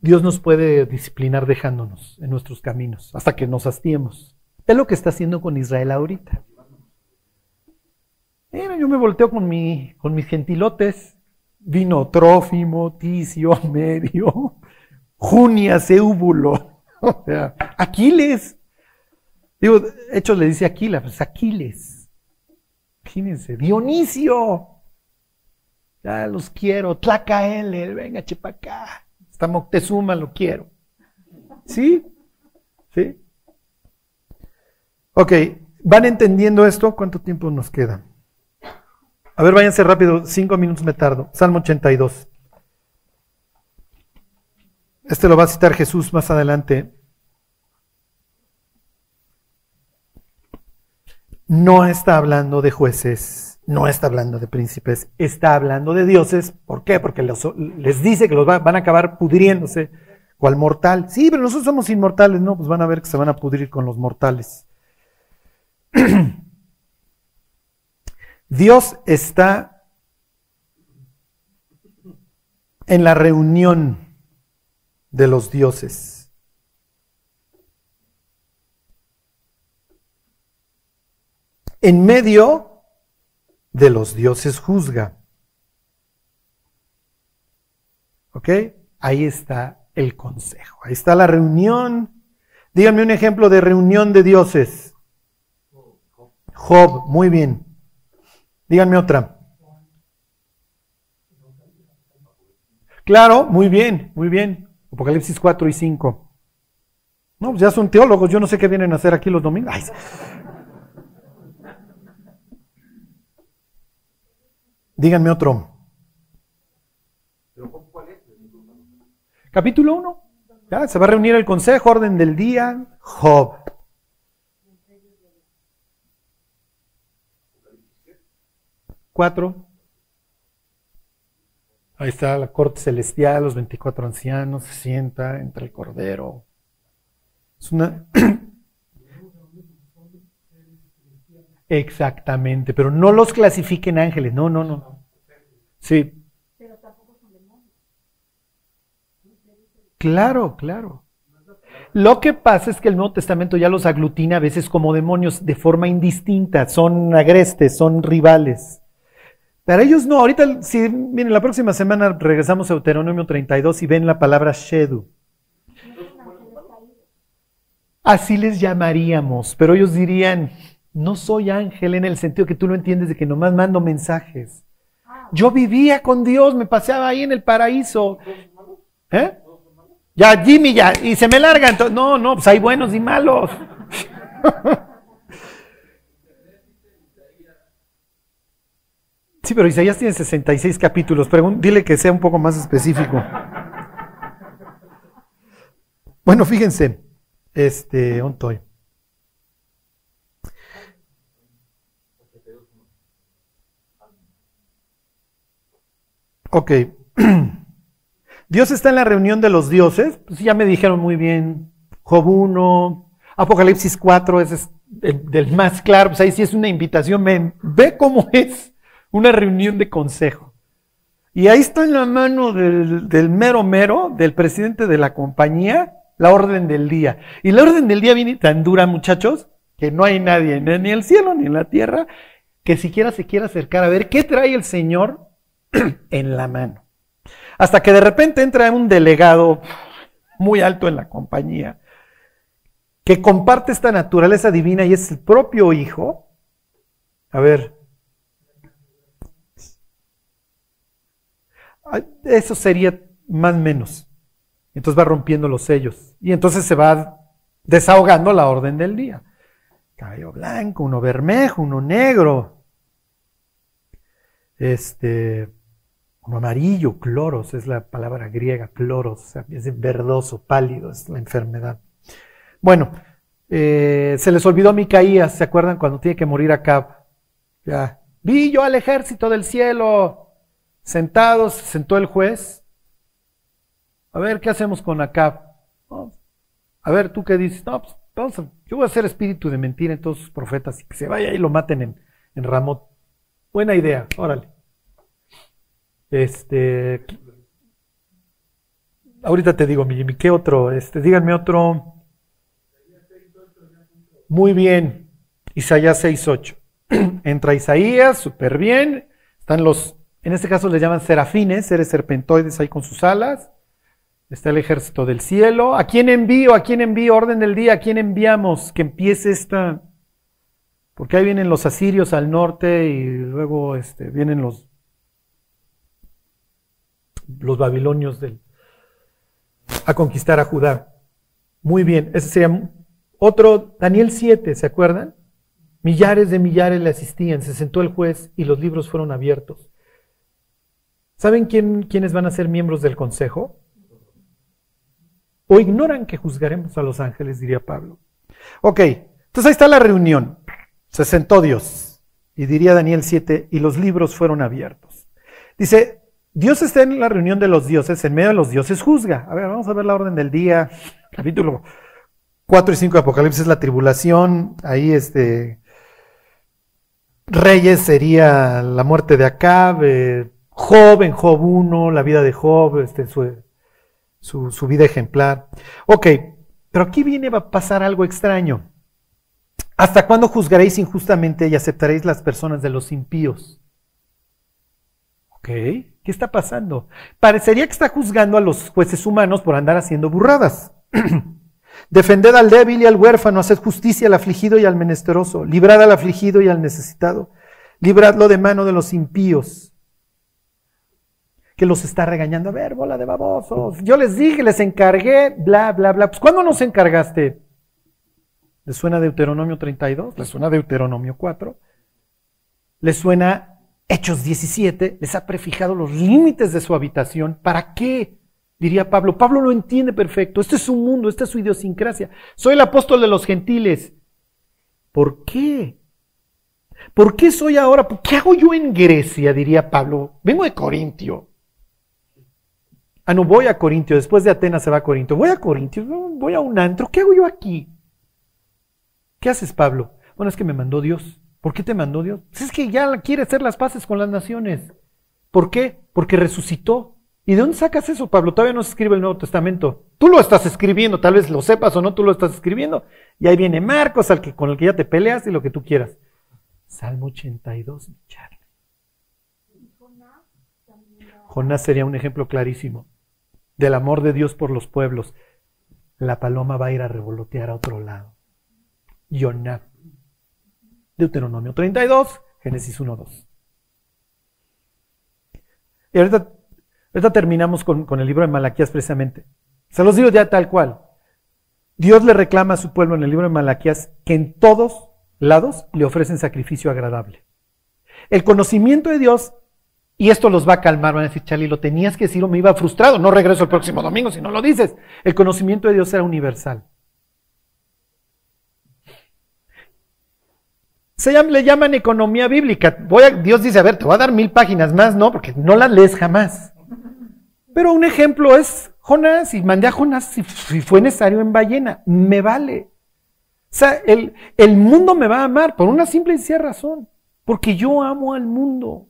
Speaker 2: Dios nos puede disciplinar dejándonos en nuestros caminos hasta que nos hastiemos. Es lo que está haciendo con Israel ahorita. Mira, yo me volteo con, mi, con mis gentilotes. Vino Trófimo, Ticio, Medio, Junias, Eúbulo. O sea, Aquiles. Digo, Hechos le dice Aquila, pues Aquiles. Imagínense, Dionisio. Ya los quiero. Tlacaele, venga, chepacá. Hasta Moctezuma lo quiero. ¿Sí? ¿Sí? Ok, ¿van entendiendo esto? ¿Cuánto tiempo nos queda? A ver, váyanse rápido, cinco minutos me tardo. Salmo 82. Este lo va a citar Jesús más adelante. No está hablando de jueces, no está hablando de príncipes, está hablando de dioses. ¿Por qué? Porque les dice que los van a acabar pudriéndose cual mortal. Sí, pero nosotros somos inmortales, ¿no? Pues van a ver que se van a pudrir con los mortales. Dios está en la reunión de los dioses. En medio de los dioses juzga. ¿Ok? Ahí está el consejo. Ahí está la reunión. Díganme un ejemplo de reunión de dioses. Job, muy bien. Díganme otra. Claro, muy bien, muy bien. Apocalipsis 4 y 5. No, pues ya son teólogos, yo no sé qué vienen a hacer aquí los domingos. Díganme otro. Capítulo 1. Ya, se va a reunir el consejo, orden del día. Job. Cuatro. Ahí está la corte celestial, los 24 ancianos, se sienta entre el cordero. Es una... Exactamente, pero no los clasifiquen ángeles, no, no, no. Sí. Claro, claro. Lo que pasa es que el Nuevo Testamento ya los aglutina a veces como demonios de forma indistinta, son agrestes, son rivales. Para ellos no, ahorita, si miren, la próxima semana regresamos a Deuteronomio 32 y ven la palabra Shedu. Así les llamaríamos, pero ellos dirían, no soy ángel en el sentido que tú lo entiendes de que nomás mando mensajes. Yo vivía con Dios, me paseaba ahí en el paraíso. ¿Eh? Ya, Jimmy, ya, y se me larga. Entonces, no, no, pues hay buenos y malos. Sí, pero Isaías tiene 66 capítulos. dile que sea un poco más específico. Bueno, fíjense, este, ontoy. Ok. Dios está en la reunión de los dioses. Pues ya me dijeron muy bien. Job 1, Apocalipsis 4, ese es el, del más claro. Pues ahí sí es una invitación. Ven, ve cómo es una reunión de consejo. Y ahí está en la mano del, mero mero, del presidente de la compañía, la orden del día. Y la orden del día viene tan dura, muchachos, que no hay nadie, ni en el cielo ni en la tierra, que siquiera se quiera acercar a ver qué trae el Señor en la mano. Hasta que de repente entra un delegado muy alto en la compañía, que comparte esta naturaleza divina y es el propio Hijo. A ver, eso sería más menos. Entonces va rompiendo los sellos. Y entonces se va desahogando la orden del día. Cabello blanco, uno bermejo, uno negro. Este, uno amarillo, cloros, es la palabra griega, cloros, es verdoso, pálido, es la enfermedad. Bueno, eh, se les olvidó Micaías, ¿se acuerdan cuando tiene que morir Acab? Ya, vi yo al ejército del cielo, sentados, se sentó el juez, a ver, ¿qué hacemos con Acab? a ver, ¿tú qué dices? Pues vamos yo voy a hacer espíritu de mentira en todos sus profetas y que se vaya y lo maten en, en Ramot. Buena idea, órale. Este. Ahorita te digo, mi ¿qué otro? Este, díganme otro. Muy bien. Isaías 6.8. Entra Isaías, súper bien. Están los, en este caso les llaman serafines, seres serpentoides ahí con sus alas. Está el ejército del cielo. ¿A quién envío? ¿A quién envío? Orden del día. ¿A quién enviamos? Que empiece esta. Porque ahí vienen los asirios al norte y luego este, vienen los, los babilonios del, a conquistar a Judá. Muy bien. Ese sería otro. Daniel 7, ¿se acuerdan? Millares de millares le asistían. Se sentó el juez y los libros fueron abiertos. ¿Saben quién, quiénes van a ser miembros del consejo? o ignoran que juzgaremos a los ángeles, diría Pablo. Ok, entonces ahí está la reunión. Se sentó Dios. Y diría Daniel 7, y los libros fueron abiertos. Dice, Dios está en la reunión de los dioses, en medio de los dioses juzga. A ver, vamos a ver la orden del día. Capítulo 4 y 5 de Apocalipsis, la tribulación. Ahí este... Reyes sería la muerte de Acab, eh, Job en Job 1, la vida de Job, este, su, su, vida ejemplar. Ok, pero aquí viene a pasar algo extraño. ¿Hasta cuándo juzgaréis injustamente y aceptaréis las personas de los impíos? Ok, ¿qué está pasando? Parecería que está juzgando a los jueces humanos por andar haciendo burradas. Defended al débil y al huérfano, haced justicia al afligido y al menesteroso, librad al afligido y al necesitado, libradlo de mano de los impíos que los está regañando. A ver, bola de babosos. Yo les dije, les encargué, bla, bla, bla. Pues ¿cuándo nos encargaste? ¿Les suena Deuteronomio 32? ¿Les suena Deuteronomio 4? ¿Les suena Hechos 17? ¿Les ha prefijado los límites de su habitación? ¿Para qué? Diría Pablo. Pablo lo entiende perfecto. Este es su mundo, esta es su idiosincrasia. Soy el apóstol de los gentiles. ¿Por qué? ¿Por qué soy ahora? ¿Qué hago yo en Grecia? Diría Pablo. Vengo de Corintio. Ah, no, voy a Corintio, después de Atenas se va a Corintio. Voy a Corintio, voy a un antro, ¿qué hago yo aquí? ¿Qué haces, Pablo? Bueno, es que me mandó Dios. ¿Por qué te mandó Dios? Pues es que ya quiere hacer las paces con las naciones. ¿Por qué? Porque resucitó. ¿Y de dónde sacas eso, Pablo? Todavía no se escribe el Nuevo Testamento. Tú lo estás escribiendo, tal vez lo sepas o no, tú lo estás escribiendo. Y ahí viene Marcos, al que, con el que ya te peleas y lo que tú quieras. Salmo 82, Charlie. Jonás sería un ejemplo clarísimo del amor de Dios por los pueblos, la paloma va a ir a revolotear a otro lado. Yonah. Deuteronomio 32, Génesis 1, 2. Y ahorita, terminamos con, con, el libro de Malaquías precisamente. Se los digo ya tal cual. Dios le reclama a su pueblo en el libro de Malaquías que en todos lados le ofrecen sacrificio agradable. El conocimiento de Dios y esto los va a calmar, van a decir, Charlie, lo tenías que decir o me iba frustrado, no regreso el próximo domingo si no lo dices. El conocimiento de Dios era universal. Se le llaman economía bíblica. Voy a, Dios dice, a ver, te voy a dar mil páginas más, no, porque no las lees jamás. Pero un ejemplo es Jonás, y mandé a Jonás si, fue necesario en ballena, me vale. O sea, el, el mundo me va a amar por una simple y sencilla razón, porque yo amo al mundo.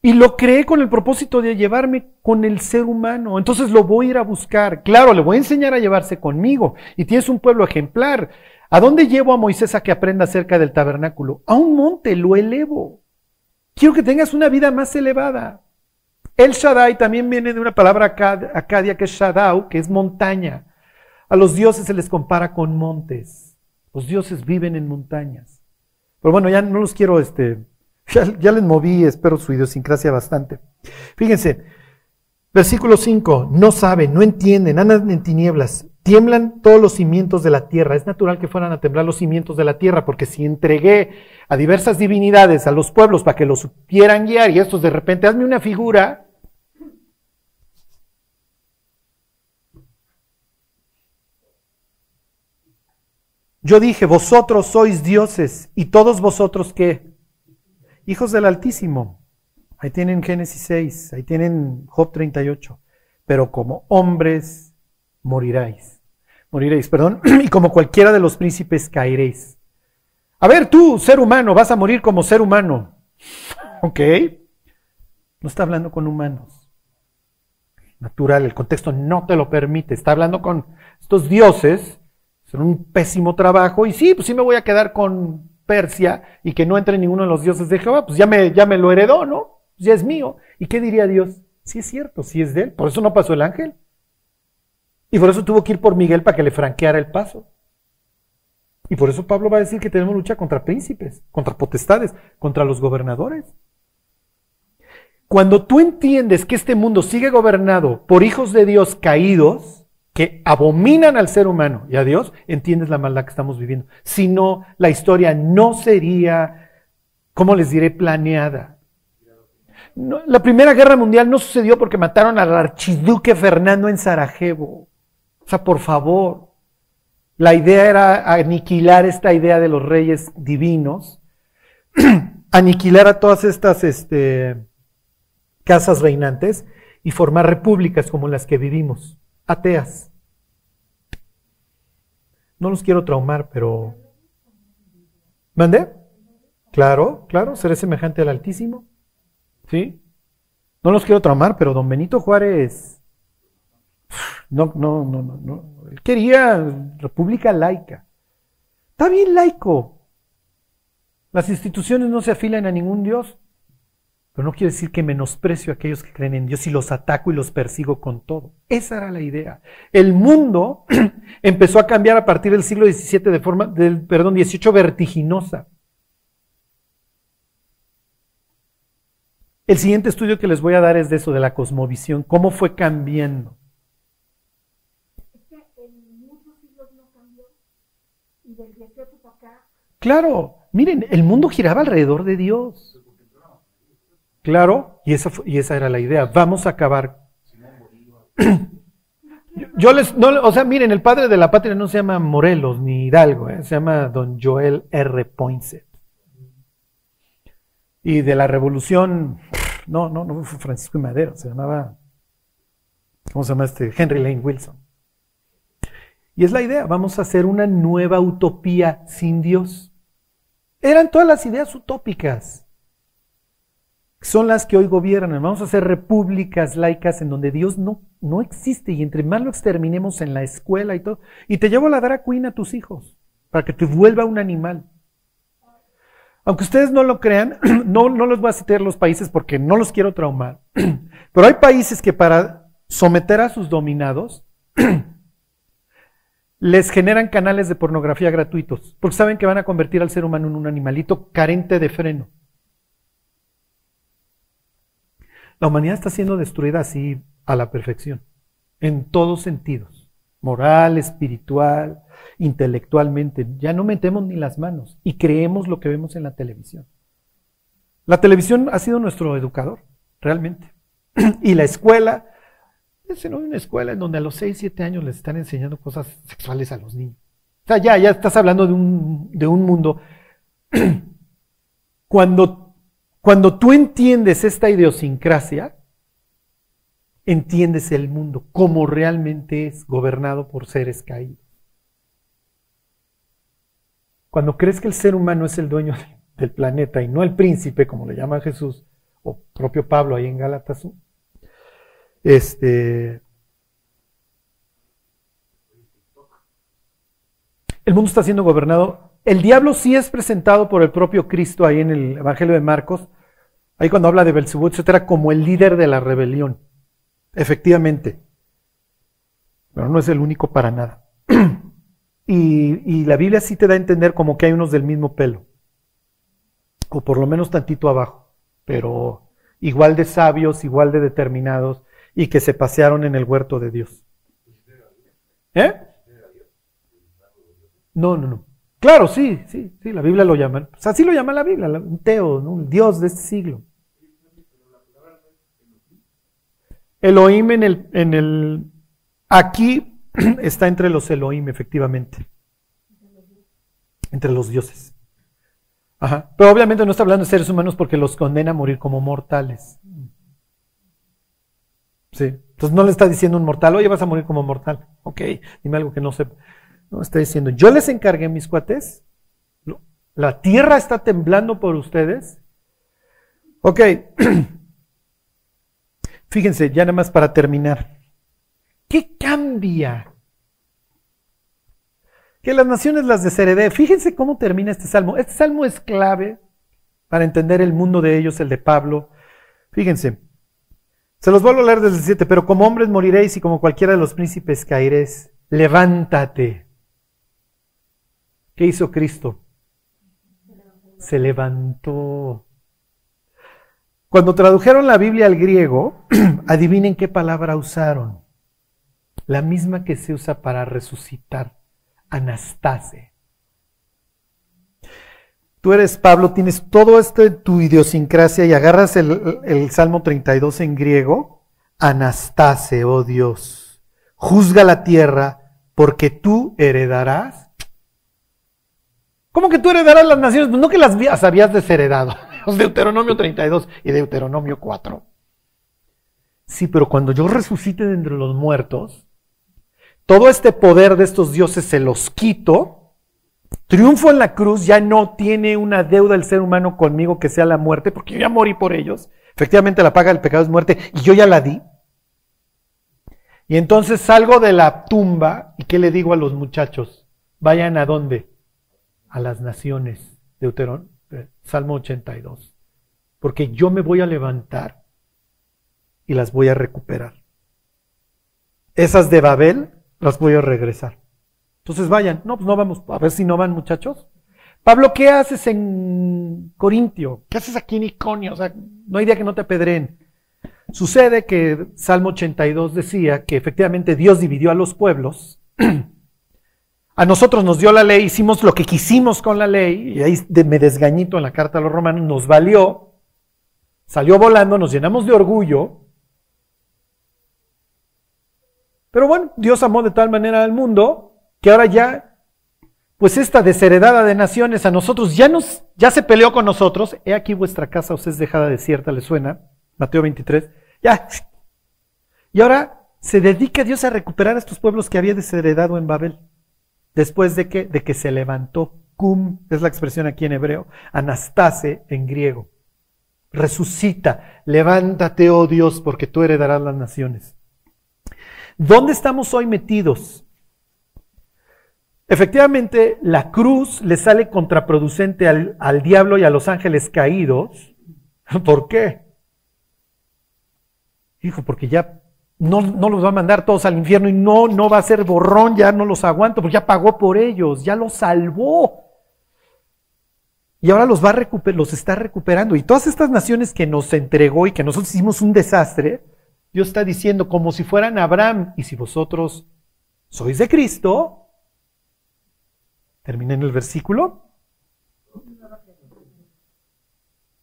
Speaker 2: Y lo creé con el propósito de llevarme con el ser humano. Entonces lo voy a ir a buscar. Claro, le voy a enseñar a llevarse conmigo. Y tienes un pueblo ejemplar. ¿A dónde llevo a Moisés a que aprenda acerca del tabernáculo? A un monte, lo elevo. Quiero que tengas una vida más elevada. El Shaddai también viene de una palabra acadia que es Shaddau, que es montaña. A los dioses se les compara con montes. Los dioses viven en montañas. Pero bueno, ya no los quiero, este, ya, les moví, espero su idiosincrasia bastante. Fíjense, versículo 5, no saben, no entienden, andan en tinieblas, tiemblan todos los cimientos de la tierra. Es natural que fueran a temblar los cimientos de la tierra, porque si entregué a diversas divinidades a los pueblos para que los supieran guiar y estos de repente hazme una figura, Yo dije, vosotros sois dioses y todos vosotros qué? Hijos del Altísimo. Ahí tienen Génesis 6, ahí tienen Job 38. Pero como hombres moriráis. Moriréis, perdón. Y como cualquiera de los príncipes caeréis. A ver, tú, ser humano, vas a morir como ser humano. ¿Ok? No está hablando con humanos. Natural, el contexto no te lo permite. Está hablando con estos dioses Será un pésimo trabajo. Y sí, pues sí me voy a quedar con Persia y que no entre ninguno de los dioses de Jehová. Pues ya me, ya me lo heredó, ¿no? Ya es mío. ¿Y qué diría Dios? Sí es cierto, sí es de él. Por eso no pasó el ángel. Y por eso tuvo que ir por Miguel para que le franqueara el paso. Y por eso Pablo va a decir que tenemos lucha contra príncipes, contra potestades, contra los gobernadores. Cuando tú entiendes que este mundo sigue gobernado por hijos de Dios caídos, que abominan al ser humano y a Dios, entiendes la maldad que estamos viviendo. Si no, la historia no sería, ¿cómo les diré?, planeada. la Primera Guerra Mundial no sucedió porque mataron al archiduque Fernando en Sarajevo. Sea, por favor, la idea era aniquilar esta idea de los reyes divinos, aniquilar a todas estas este, casas reinantes y formar repúblicas como las que vivimos ateas. No los quiero traumar, pero... ¿Mande? Claro, claro, seré semejante al Altísimo. ¿Sí? No los quiero traumar, pero don Benito Juárez... No, no, no, no, no. Él quería república laica. Está bien laico. Las instituciones no se afilan a ningún Dios. Pero no quiere decir que menosprecio a aquellos que creen en Dios y los ataco y los persigo con todo. Esa era la idea. El mundo empezó a cambiar a partir del siglo XVII de forma, del, perdón, XVIII vertiginosa. El siguiente estudio que les voy a dar es de eso, de la cosmovisión, cómo fue cambiando. Claro, miren, el mundo giraba alrededor de Dios. Claro, y esa, y esa era la idea. Vamos a acabar. Yo les, no, o sea, miren, el padre de la patria no se llama Morelos ni Hidalgo, ¿eh? se llama don Joel R. Poinsett. Y de la revolución, no, no, no fue Francisco y Madero, se llamaba, ¿cómo se llama este? Henry Lane Wilson. Y es la idea, vamos a hacer una nueva utopía sin Dios. Eran todas las ideas utópicas son las que hoy gobiernan. Vamos a hacer repúblicas laicas en donde Dios no, no existe y entre más lo exterminemos en la escuela y todo. Y te llevo a la drag queen a tus hijos para que te vuelva un animal. Aunque ustedes no lo crean, no, no los voy a citar los países porque no los quiero traumar. Pero hay países que para someter a sus dominados les generan canales de pornografía gratuitos porque saben que van a convertir al ser humano en un animalito carente de freno. La humanidad está siendo destruida así a la perfección, en todos sentidos, moral, espiritual, intelectualmente. Ya no metemos ni las manos y creemos lo que vemos en la televisión. La televisión ha sido nuestro educador, realmente. Y la escuela, es una escuela en donde a los 6, 7 años les están enseñando cosas sexuales a los niños. O sea, ya, ya estás hablando de un, de un mundo. Cuando cuando tú entiendes esta idiosincrasia, entiendes el mundo como realmente es gobernado por seres caídos. Cuando crees que el ser humano es el dueño del planeta y no el príncipe, como le llama Jesús, o propio Pablo ahí en Gálatas. Este, el mundo está siendo gobernado. El diablo sí es presentado por el propio Cristo ahí en el Evangelio de Marcos, ahí cuando habla de Belcebú, etcétera, como el líder de la rebelión. Efectivamente. Pero no es el único para nada. y, y la Biblia sí te da a entender como que hay unos del mismo pelo. O por lo menos tantito abajo. Pero igual de sabios, igual de determinados, y que se pasearon en el huerto de Dios. ¿Eh? No, no, no. Claro, sí, sí, sí, la Biblia lo llama. O sea, así lo llama la Biblia, un Teo, ¿no? un Dios de este siglo. Elohim en el, en el, aquí está entre los Elohim, efectivamente. Entre los dioses. Ajá. Pero obviamente no está hablando de seres humanos porque los condena a morir como mortales. Sí. Entonces no le está diciendo un mortal, oye, vas a morir como mortal. Ok, dime algo que no sepa. No, está diciendo, yo les encargué mis cuates, la tierra está temblando por ustedes. Ok, fíjense, ya nada más para terminar. ¿Qué cambia? Que las naciones las desheredé. Fíjense cómo termina este salmo. Este salmo es clave para entender el mundo de ellos, el de Pablo. Fíjense, se los vuelvo a leer desde el 7, pero como hombres moriréis y como cualquiera de los príncipes caeréis. Levántate. ¿Qué hizo Cristo? Se levantó. Cuando tradujeron la Biblia al griego, adivinen qué palabra usaron. La misma que se usa para resucitar. Anastase. Tú eres Pablo, tienes todo esto en tu idiosincrasia y agarras el, Salmo 32 en griego. Anastase, oh Dios. Juzga la tierra porque tú heredarás ¿Cómo que tú heredarás las naciones? Pues no que las habías desheredado. Deuteronomio 32 y Deuteronomio 4. Sí, pero cuando yo resucite de entre los muertos, todo este poder de estos dioses se los quito, triunfo en la cruz, ya no tiene una deuda el ser humano conmigo que sea la muerte, porque yo ya morí por ellos. Efectivamente la paga del pecado es muerte y yo ya la di. Y entonces salgo de la tumba y ¿qué le digo a los muchachos? Vayan a dónde? a las naciones. Deuteron, eh, Salmo 82. Porque yo me voy a levantar y las voy a recuperar. Esas de Babel las voy a regresar. Entonces vayan. No, pues no vamos. A ver si no van, muchachos. Pablo, ¿qué haces en Corintio? ¿Qué haces aquí en Iconio? O sea, no hay día que no te apedreen. Sucede que Salmo 82 decía que efectivamente Dios dividió a los pueblos A nosotros nos dio la ley, hicimos lo que quisimos con la ley, y ahí me desgañito en la carta a los romanos, nos valió, salió volando, nos llenamos de orgullo. Pero bueno, Dios amó de tal manera al mundo que ahora ya, pues esta desheredada de naciones a nosotros ya nos, ya se peleó con nosotros. He aquí vuestra casa os es dejada desierta, ¿le suena? Mateo 23. Ya. Y ahora se dedica Dios a recuperar a estos pueblos que había desheredado en Babel. Después de que, de que se levantó, cum es la expresión aquí en hebreo, anastase en griego. Resucita, levántate, oh Dios, porque tú heredarás las naciones. ¿Dónde estamos hoy metidos? Efectivamente, la cruz le sale contraproducente al, al diablo y a los ángeles caídos. ¿Por qué? Hijo, porque ya no, no, los va a mandar todos al infierno y no, no va a ser borrón, ya no los aguanto, porque ya pagó por ellos, ya los salvó. Y ahora los va a los está recuperando. Y todas estas naciones que nos entregó y que nosotros hicimos un desastre, Dios está diciendo como si fueran Abraham, y si vosotros sois de Cristo, termina en el versículo.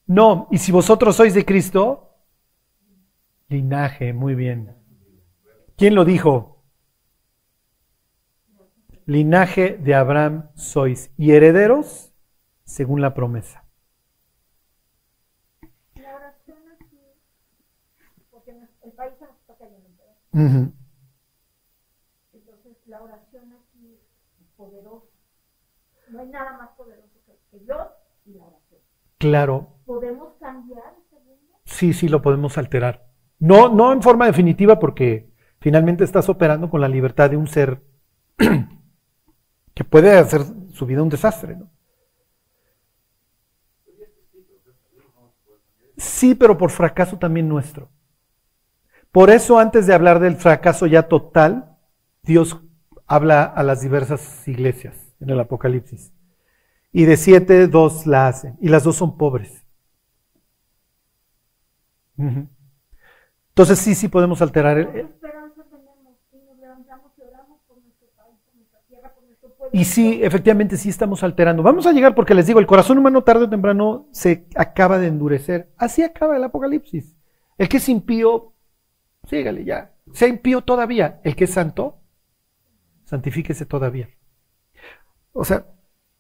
Speaker 2: No, y si vosotros sois de Cristo, linaje, muy bien. ¿Quién lo dijo? Linaje de Abraham sois y herederos según la promesa. La oración aquí, porque el país está cayendo. Uh Entonces, la oración aquí es poderosa. No hay nada más poderoso que Dios y la oración. Claro. ¿Podemos cambiar este mundo? sí, sí lo podemos alterar. No, no en forma definitiva porque finalmente estás operando con la libertad de un ser que puede hacer su vida un desastre. ¿no? Sí, pero por fracaso también nuestro. Por eso antes de hablar del fracaso ya total, Dios habla a las diversas iglesias en el Apocalipsis. Y de siete, dos la hacen. Y las dos son pobres. Entonces sí, sí podemos alterar. el-.
Speaker 6: Y
Speaker 2: sí, efectivamente sí estamos alterando. Vamos a llegar porque les digo, el corazón humano tarde o temprano se acaba de endurecer. Así acaba el Apocalipsis. El que es impío, sígale ya. Sea impío todavía. El que es santo, santifíquese todavía. O sea,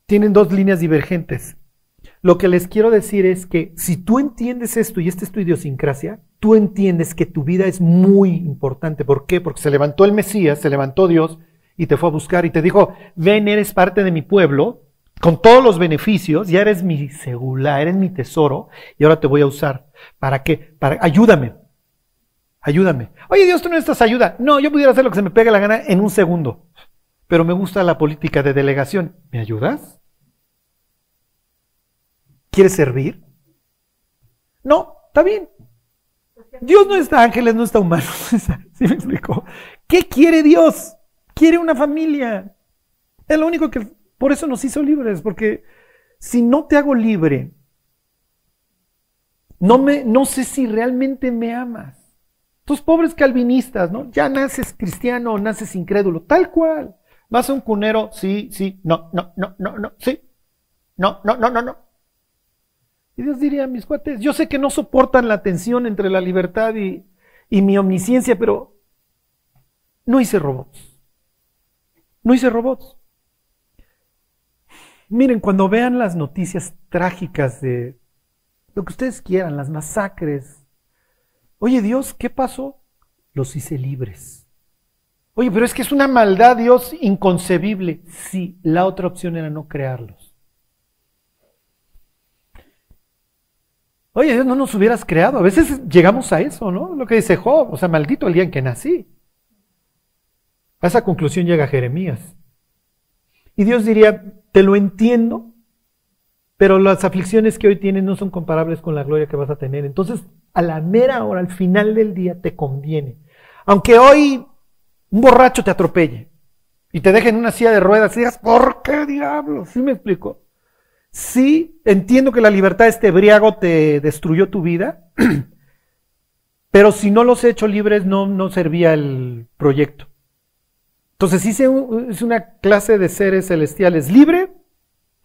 Speaker 2: tienen dos líneas divergentes. Lo que les quiero decir es que si tú entiendes esto y esta es tu idiosincrasia, tú entiendes que tu vida es muy importante. ¿Por qué? Porque se levantó el Mesías, se levantó Dios y te fue a buscar y te dijo, ven, eres parte de mi pueblo, con todos los beneficios, ya eres mi segula, eres mi tesoro y ahora te voy a usar. ¿Para qué? Para, ayúdame. Ayúdame. Oye Dios, tú no necesitas ayuda. No, yo pudiera hacer lo que se me pegue la gana en un segundo. Pero me gusta la política de delegación. ¿Me ayudas? ¿Quieres servir? No, está bien. Dios no está ángeles, no está humanos. ¿Sí me explico? ¿Qué quiere Dios? Quiere una familia. Es lo único que... Por eso nos hizo libres, porque si no te hago libre, no, me, no sé si realmente me amas. Tus pobres calvinistas, ¿no? Ya naces cristiano naces incrédulo, tal cual. Vas a un cunero, sí, sí, no, no, no, no, no, sí, no, no, no, no, no. Y Dios diría, mis cuates, yo sé que no soportan la tensión entre la libertad y, y mi omnisciencia, pero no hice robots. No hice robots. Miren, cuando vean las noticias trágicas de lo que ustedes quieran, las masacres, oye Dios, ¿qué pasó? Los hice libres. Oye, pero es que es una maldad, Dios, inconcebible. Sí, la otra opción era no crearlos. Oye, Dios, no nos hubieras creado. A veces llegamos a eso, ¿no? Lo que dice Job, o sea, maldito el día en que nací. A esa conclusión llega Jeremías. Y Dios diría, te lo entiendo, pero las aflicciones que hoy tienes no son comparables con la gloria que vas a tener. Entonces, a la mera hora, al final del día, te conviene. Aunque hoy un borracho te atropelle y te deje en una silla de ruedas digas, ¿por qué diablos? ¿Sí me explico? Sí, entiendo que la libertad este briago te destruyó tu vida, pero si no los he hecho libres no, no servía el proyecto. Entonces sí es una clase de seres celestiales libre,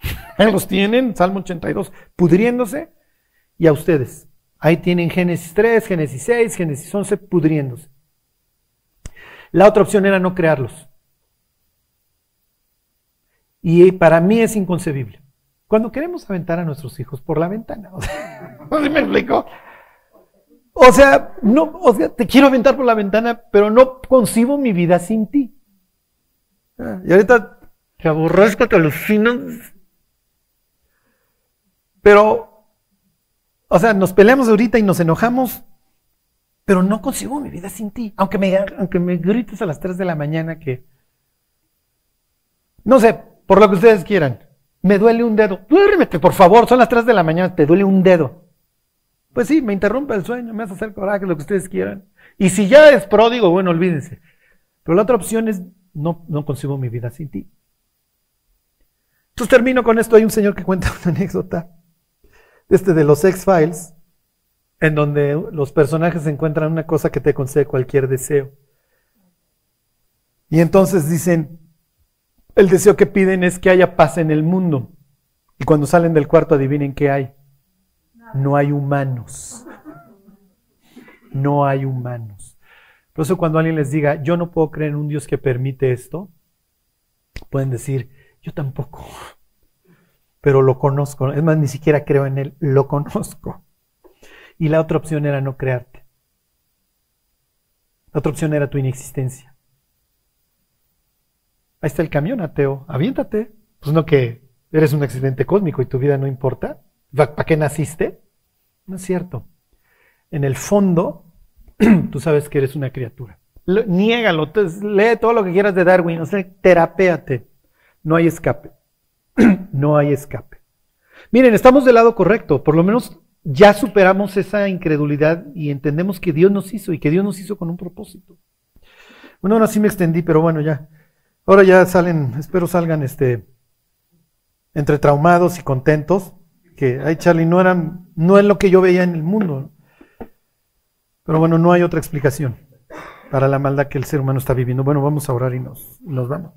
Speaker 2: los tienen, Salmo 82, pudriéndose, y a ustedes. Ahí tienen Génesis 3, Génesis 6, Génesis 11, pudriéndose. La otra opción era no crearlos. Y para mí es inconcebible. Cuando queremos aventar a nuestros hijos por la ventana, o sea, ¿sí me explico? O sea, no, o sea, te quiero aventar por la ventana, pero no concibo mi vida sin ti. Ah, Y ahorita te aborrezco, te alucinas. Pero, o sea, nos peleamos ahorita y nos enojamos, pero no consigo mi vida sin ti. Aunque me, aunque me grites a las 3 de la mañana que, no sé, por lo que ustedes quieran, me duele un dedo. Duérmete, por favor, son las 3 de la mañana, te duele un dedo. Pues sí, me interrumpe el sueño, me hace hacer coraje, lo que ustedes quieran. Y si ya es pródigo, bueno, olvídense. Pero la otra opción es, no, no consigo mi vida sin ti. Entonces termino con esto. Hay un señor que cuenta una anécdota, este de los X-Files, en donde los personajes encuentran una cosa que te concede cualquier deseo. Y entonces dicen, el deseo que piden es que haya paz en el mundo. Y cuando salen del cuarto adivinen qué hay. No hay humanos. No hay humanos. Por eso cuando alguien les diga, yo no puedo creer en un Dios que permite esto, pueden decir, yo tampoco. Pero lo conozco. Es más, ni siquiera creo en él, lo conozco. Y la otra opción era no crearte. La otra opción era tu inexistencia. Ahí está el camión, ateo. Aviéntate. Pues no que eres un accidente cósmico y tu vida no importa. ¿Para qué naciste? No es cierto. en el fondo, tú sabes que eres una criatura. Lo- niégalo, lee todo lo que quieras de Darwin, o sea, terapéate. No hay escape. no hay escape. Miren, estamos del lado correcto, por lo menos ya superamos esa incredulidad y entendemos que Dios nos hizo y que Dios nos hizo con un propósito. Bueno, ahora sí me extendí, pero bueno, ya. Ahora ya salen, espero salgan este entre traumados y contentos, que ay Charlie, no eran, no es lo que yo veía en el mundo. Pero bueno, no hay otra explicación para la maldad que el ser humano está viviendo. Bueno, vamos a orar y nos, nos vamos.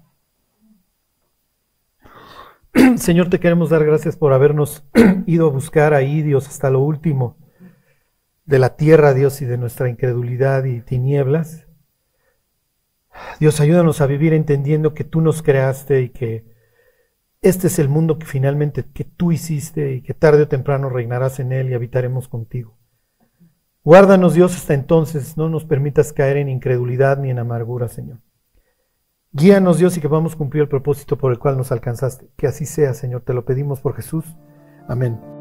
Speaker 2: Señor, te queremos dar gracias por habernos ido a buscar ahí, Dios, hasta lo último de la tierra, Dios, y de nuestra incredulidad y tinieblas. Dios, ayúdanos a vivir entendiendo que tú nos creaste y que este es el mundo que finalmente que tú hiciste y que tarde o temprano reinarás en él y habitaremos contigo. Guárdanos, Dios, hasta entonces, no nos permitas caer en incredulidad ni en amargura, Señor. Guíanos, Dios, y que podamos cumplir el propósito por el cual nos alcanzaste. Que así sea, Señor, te lo pedimos por Jesús. Amén.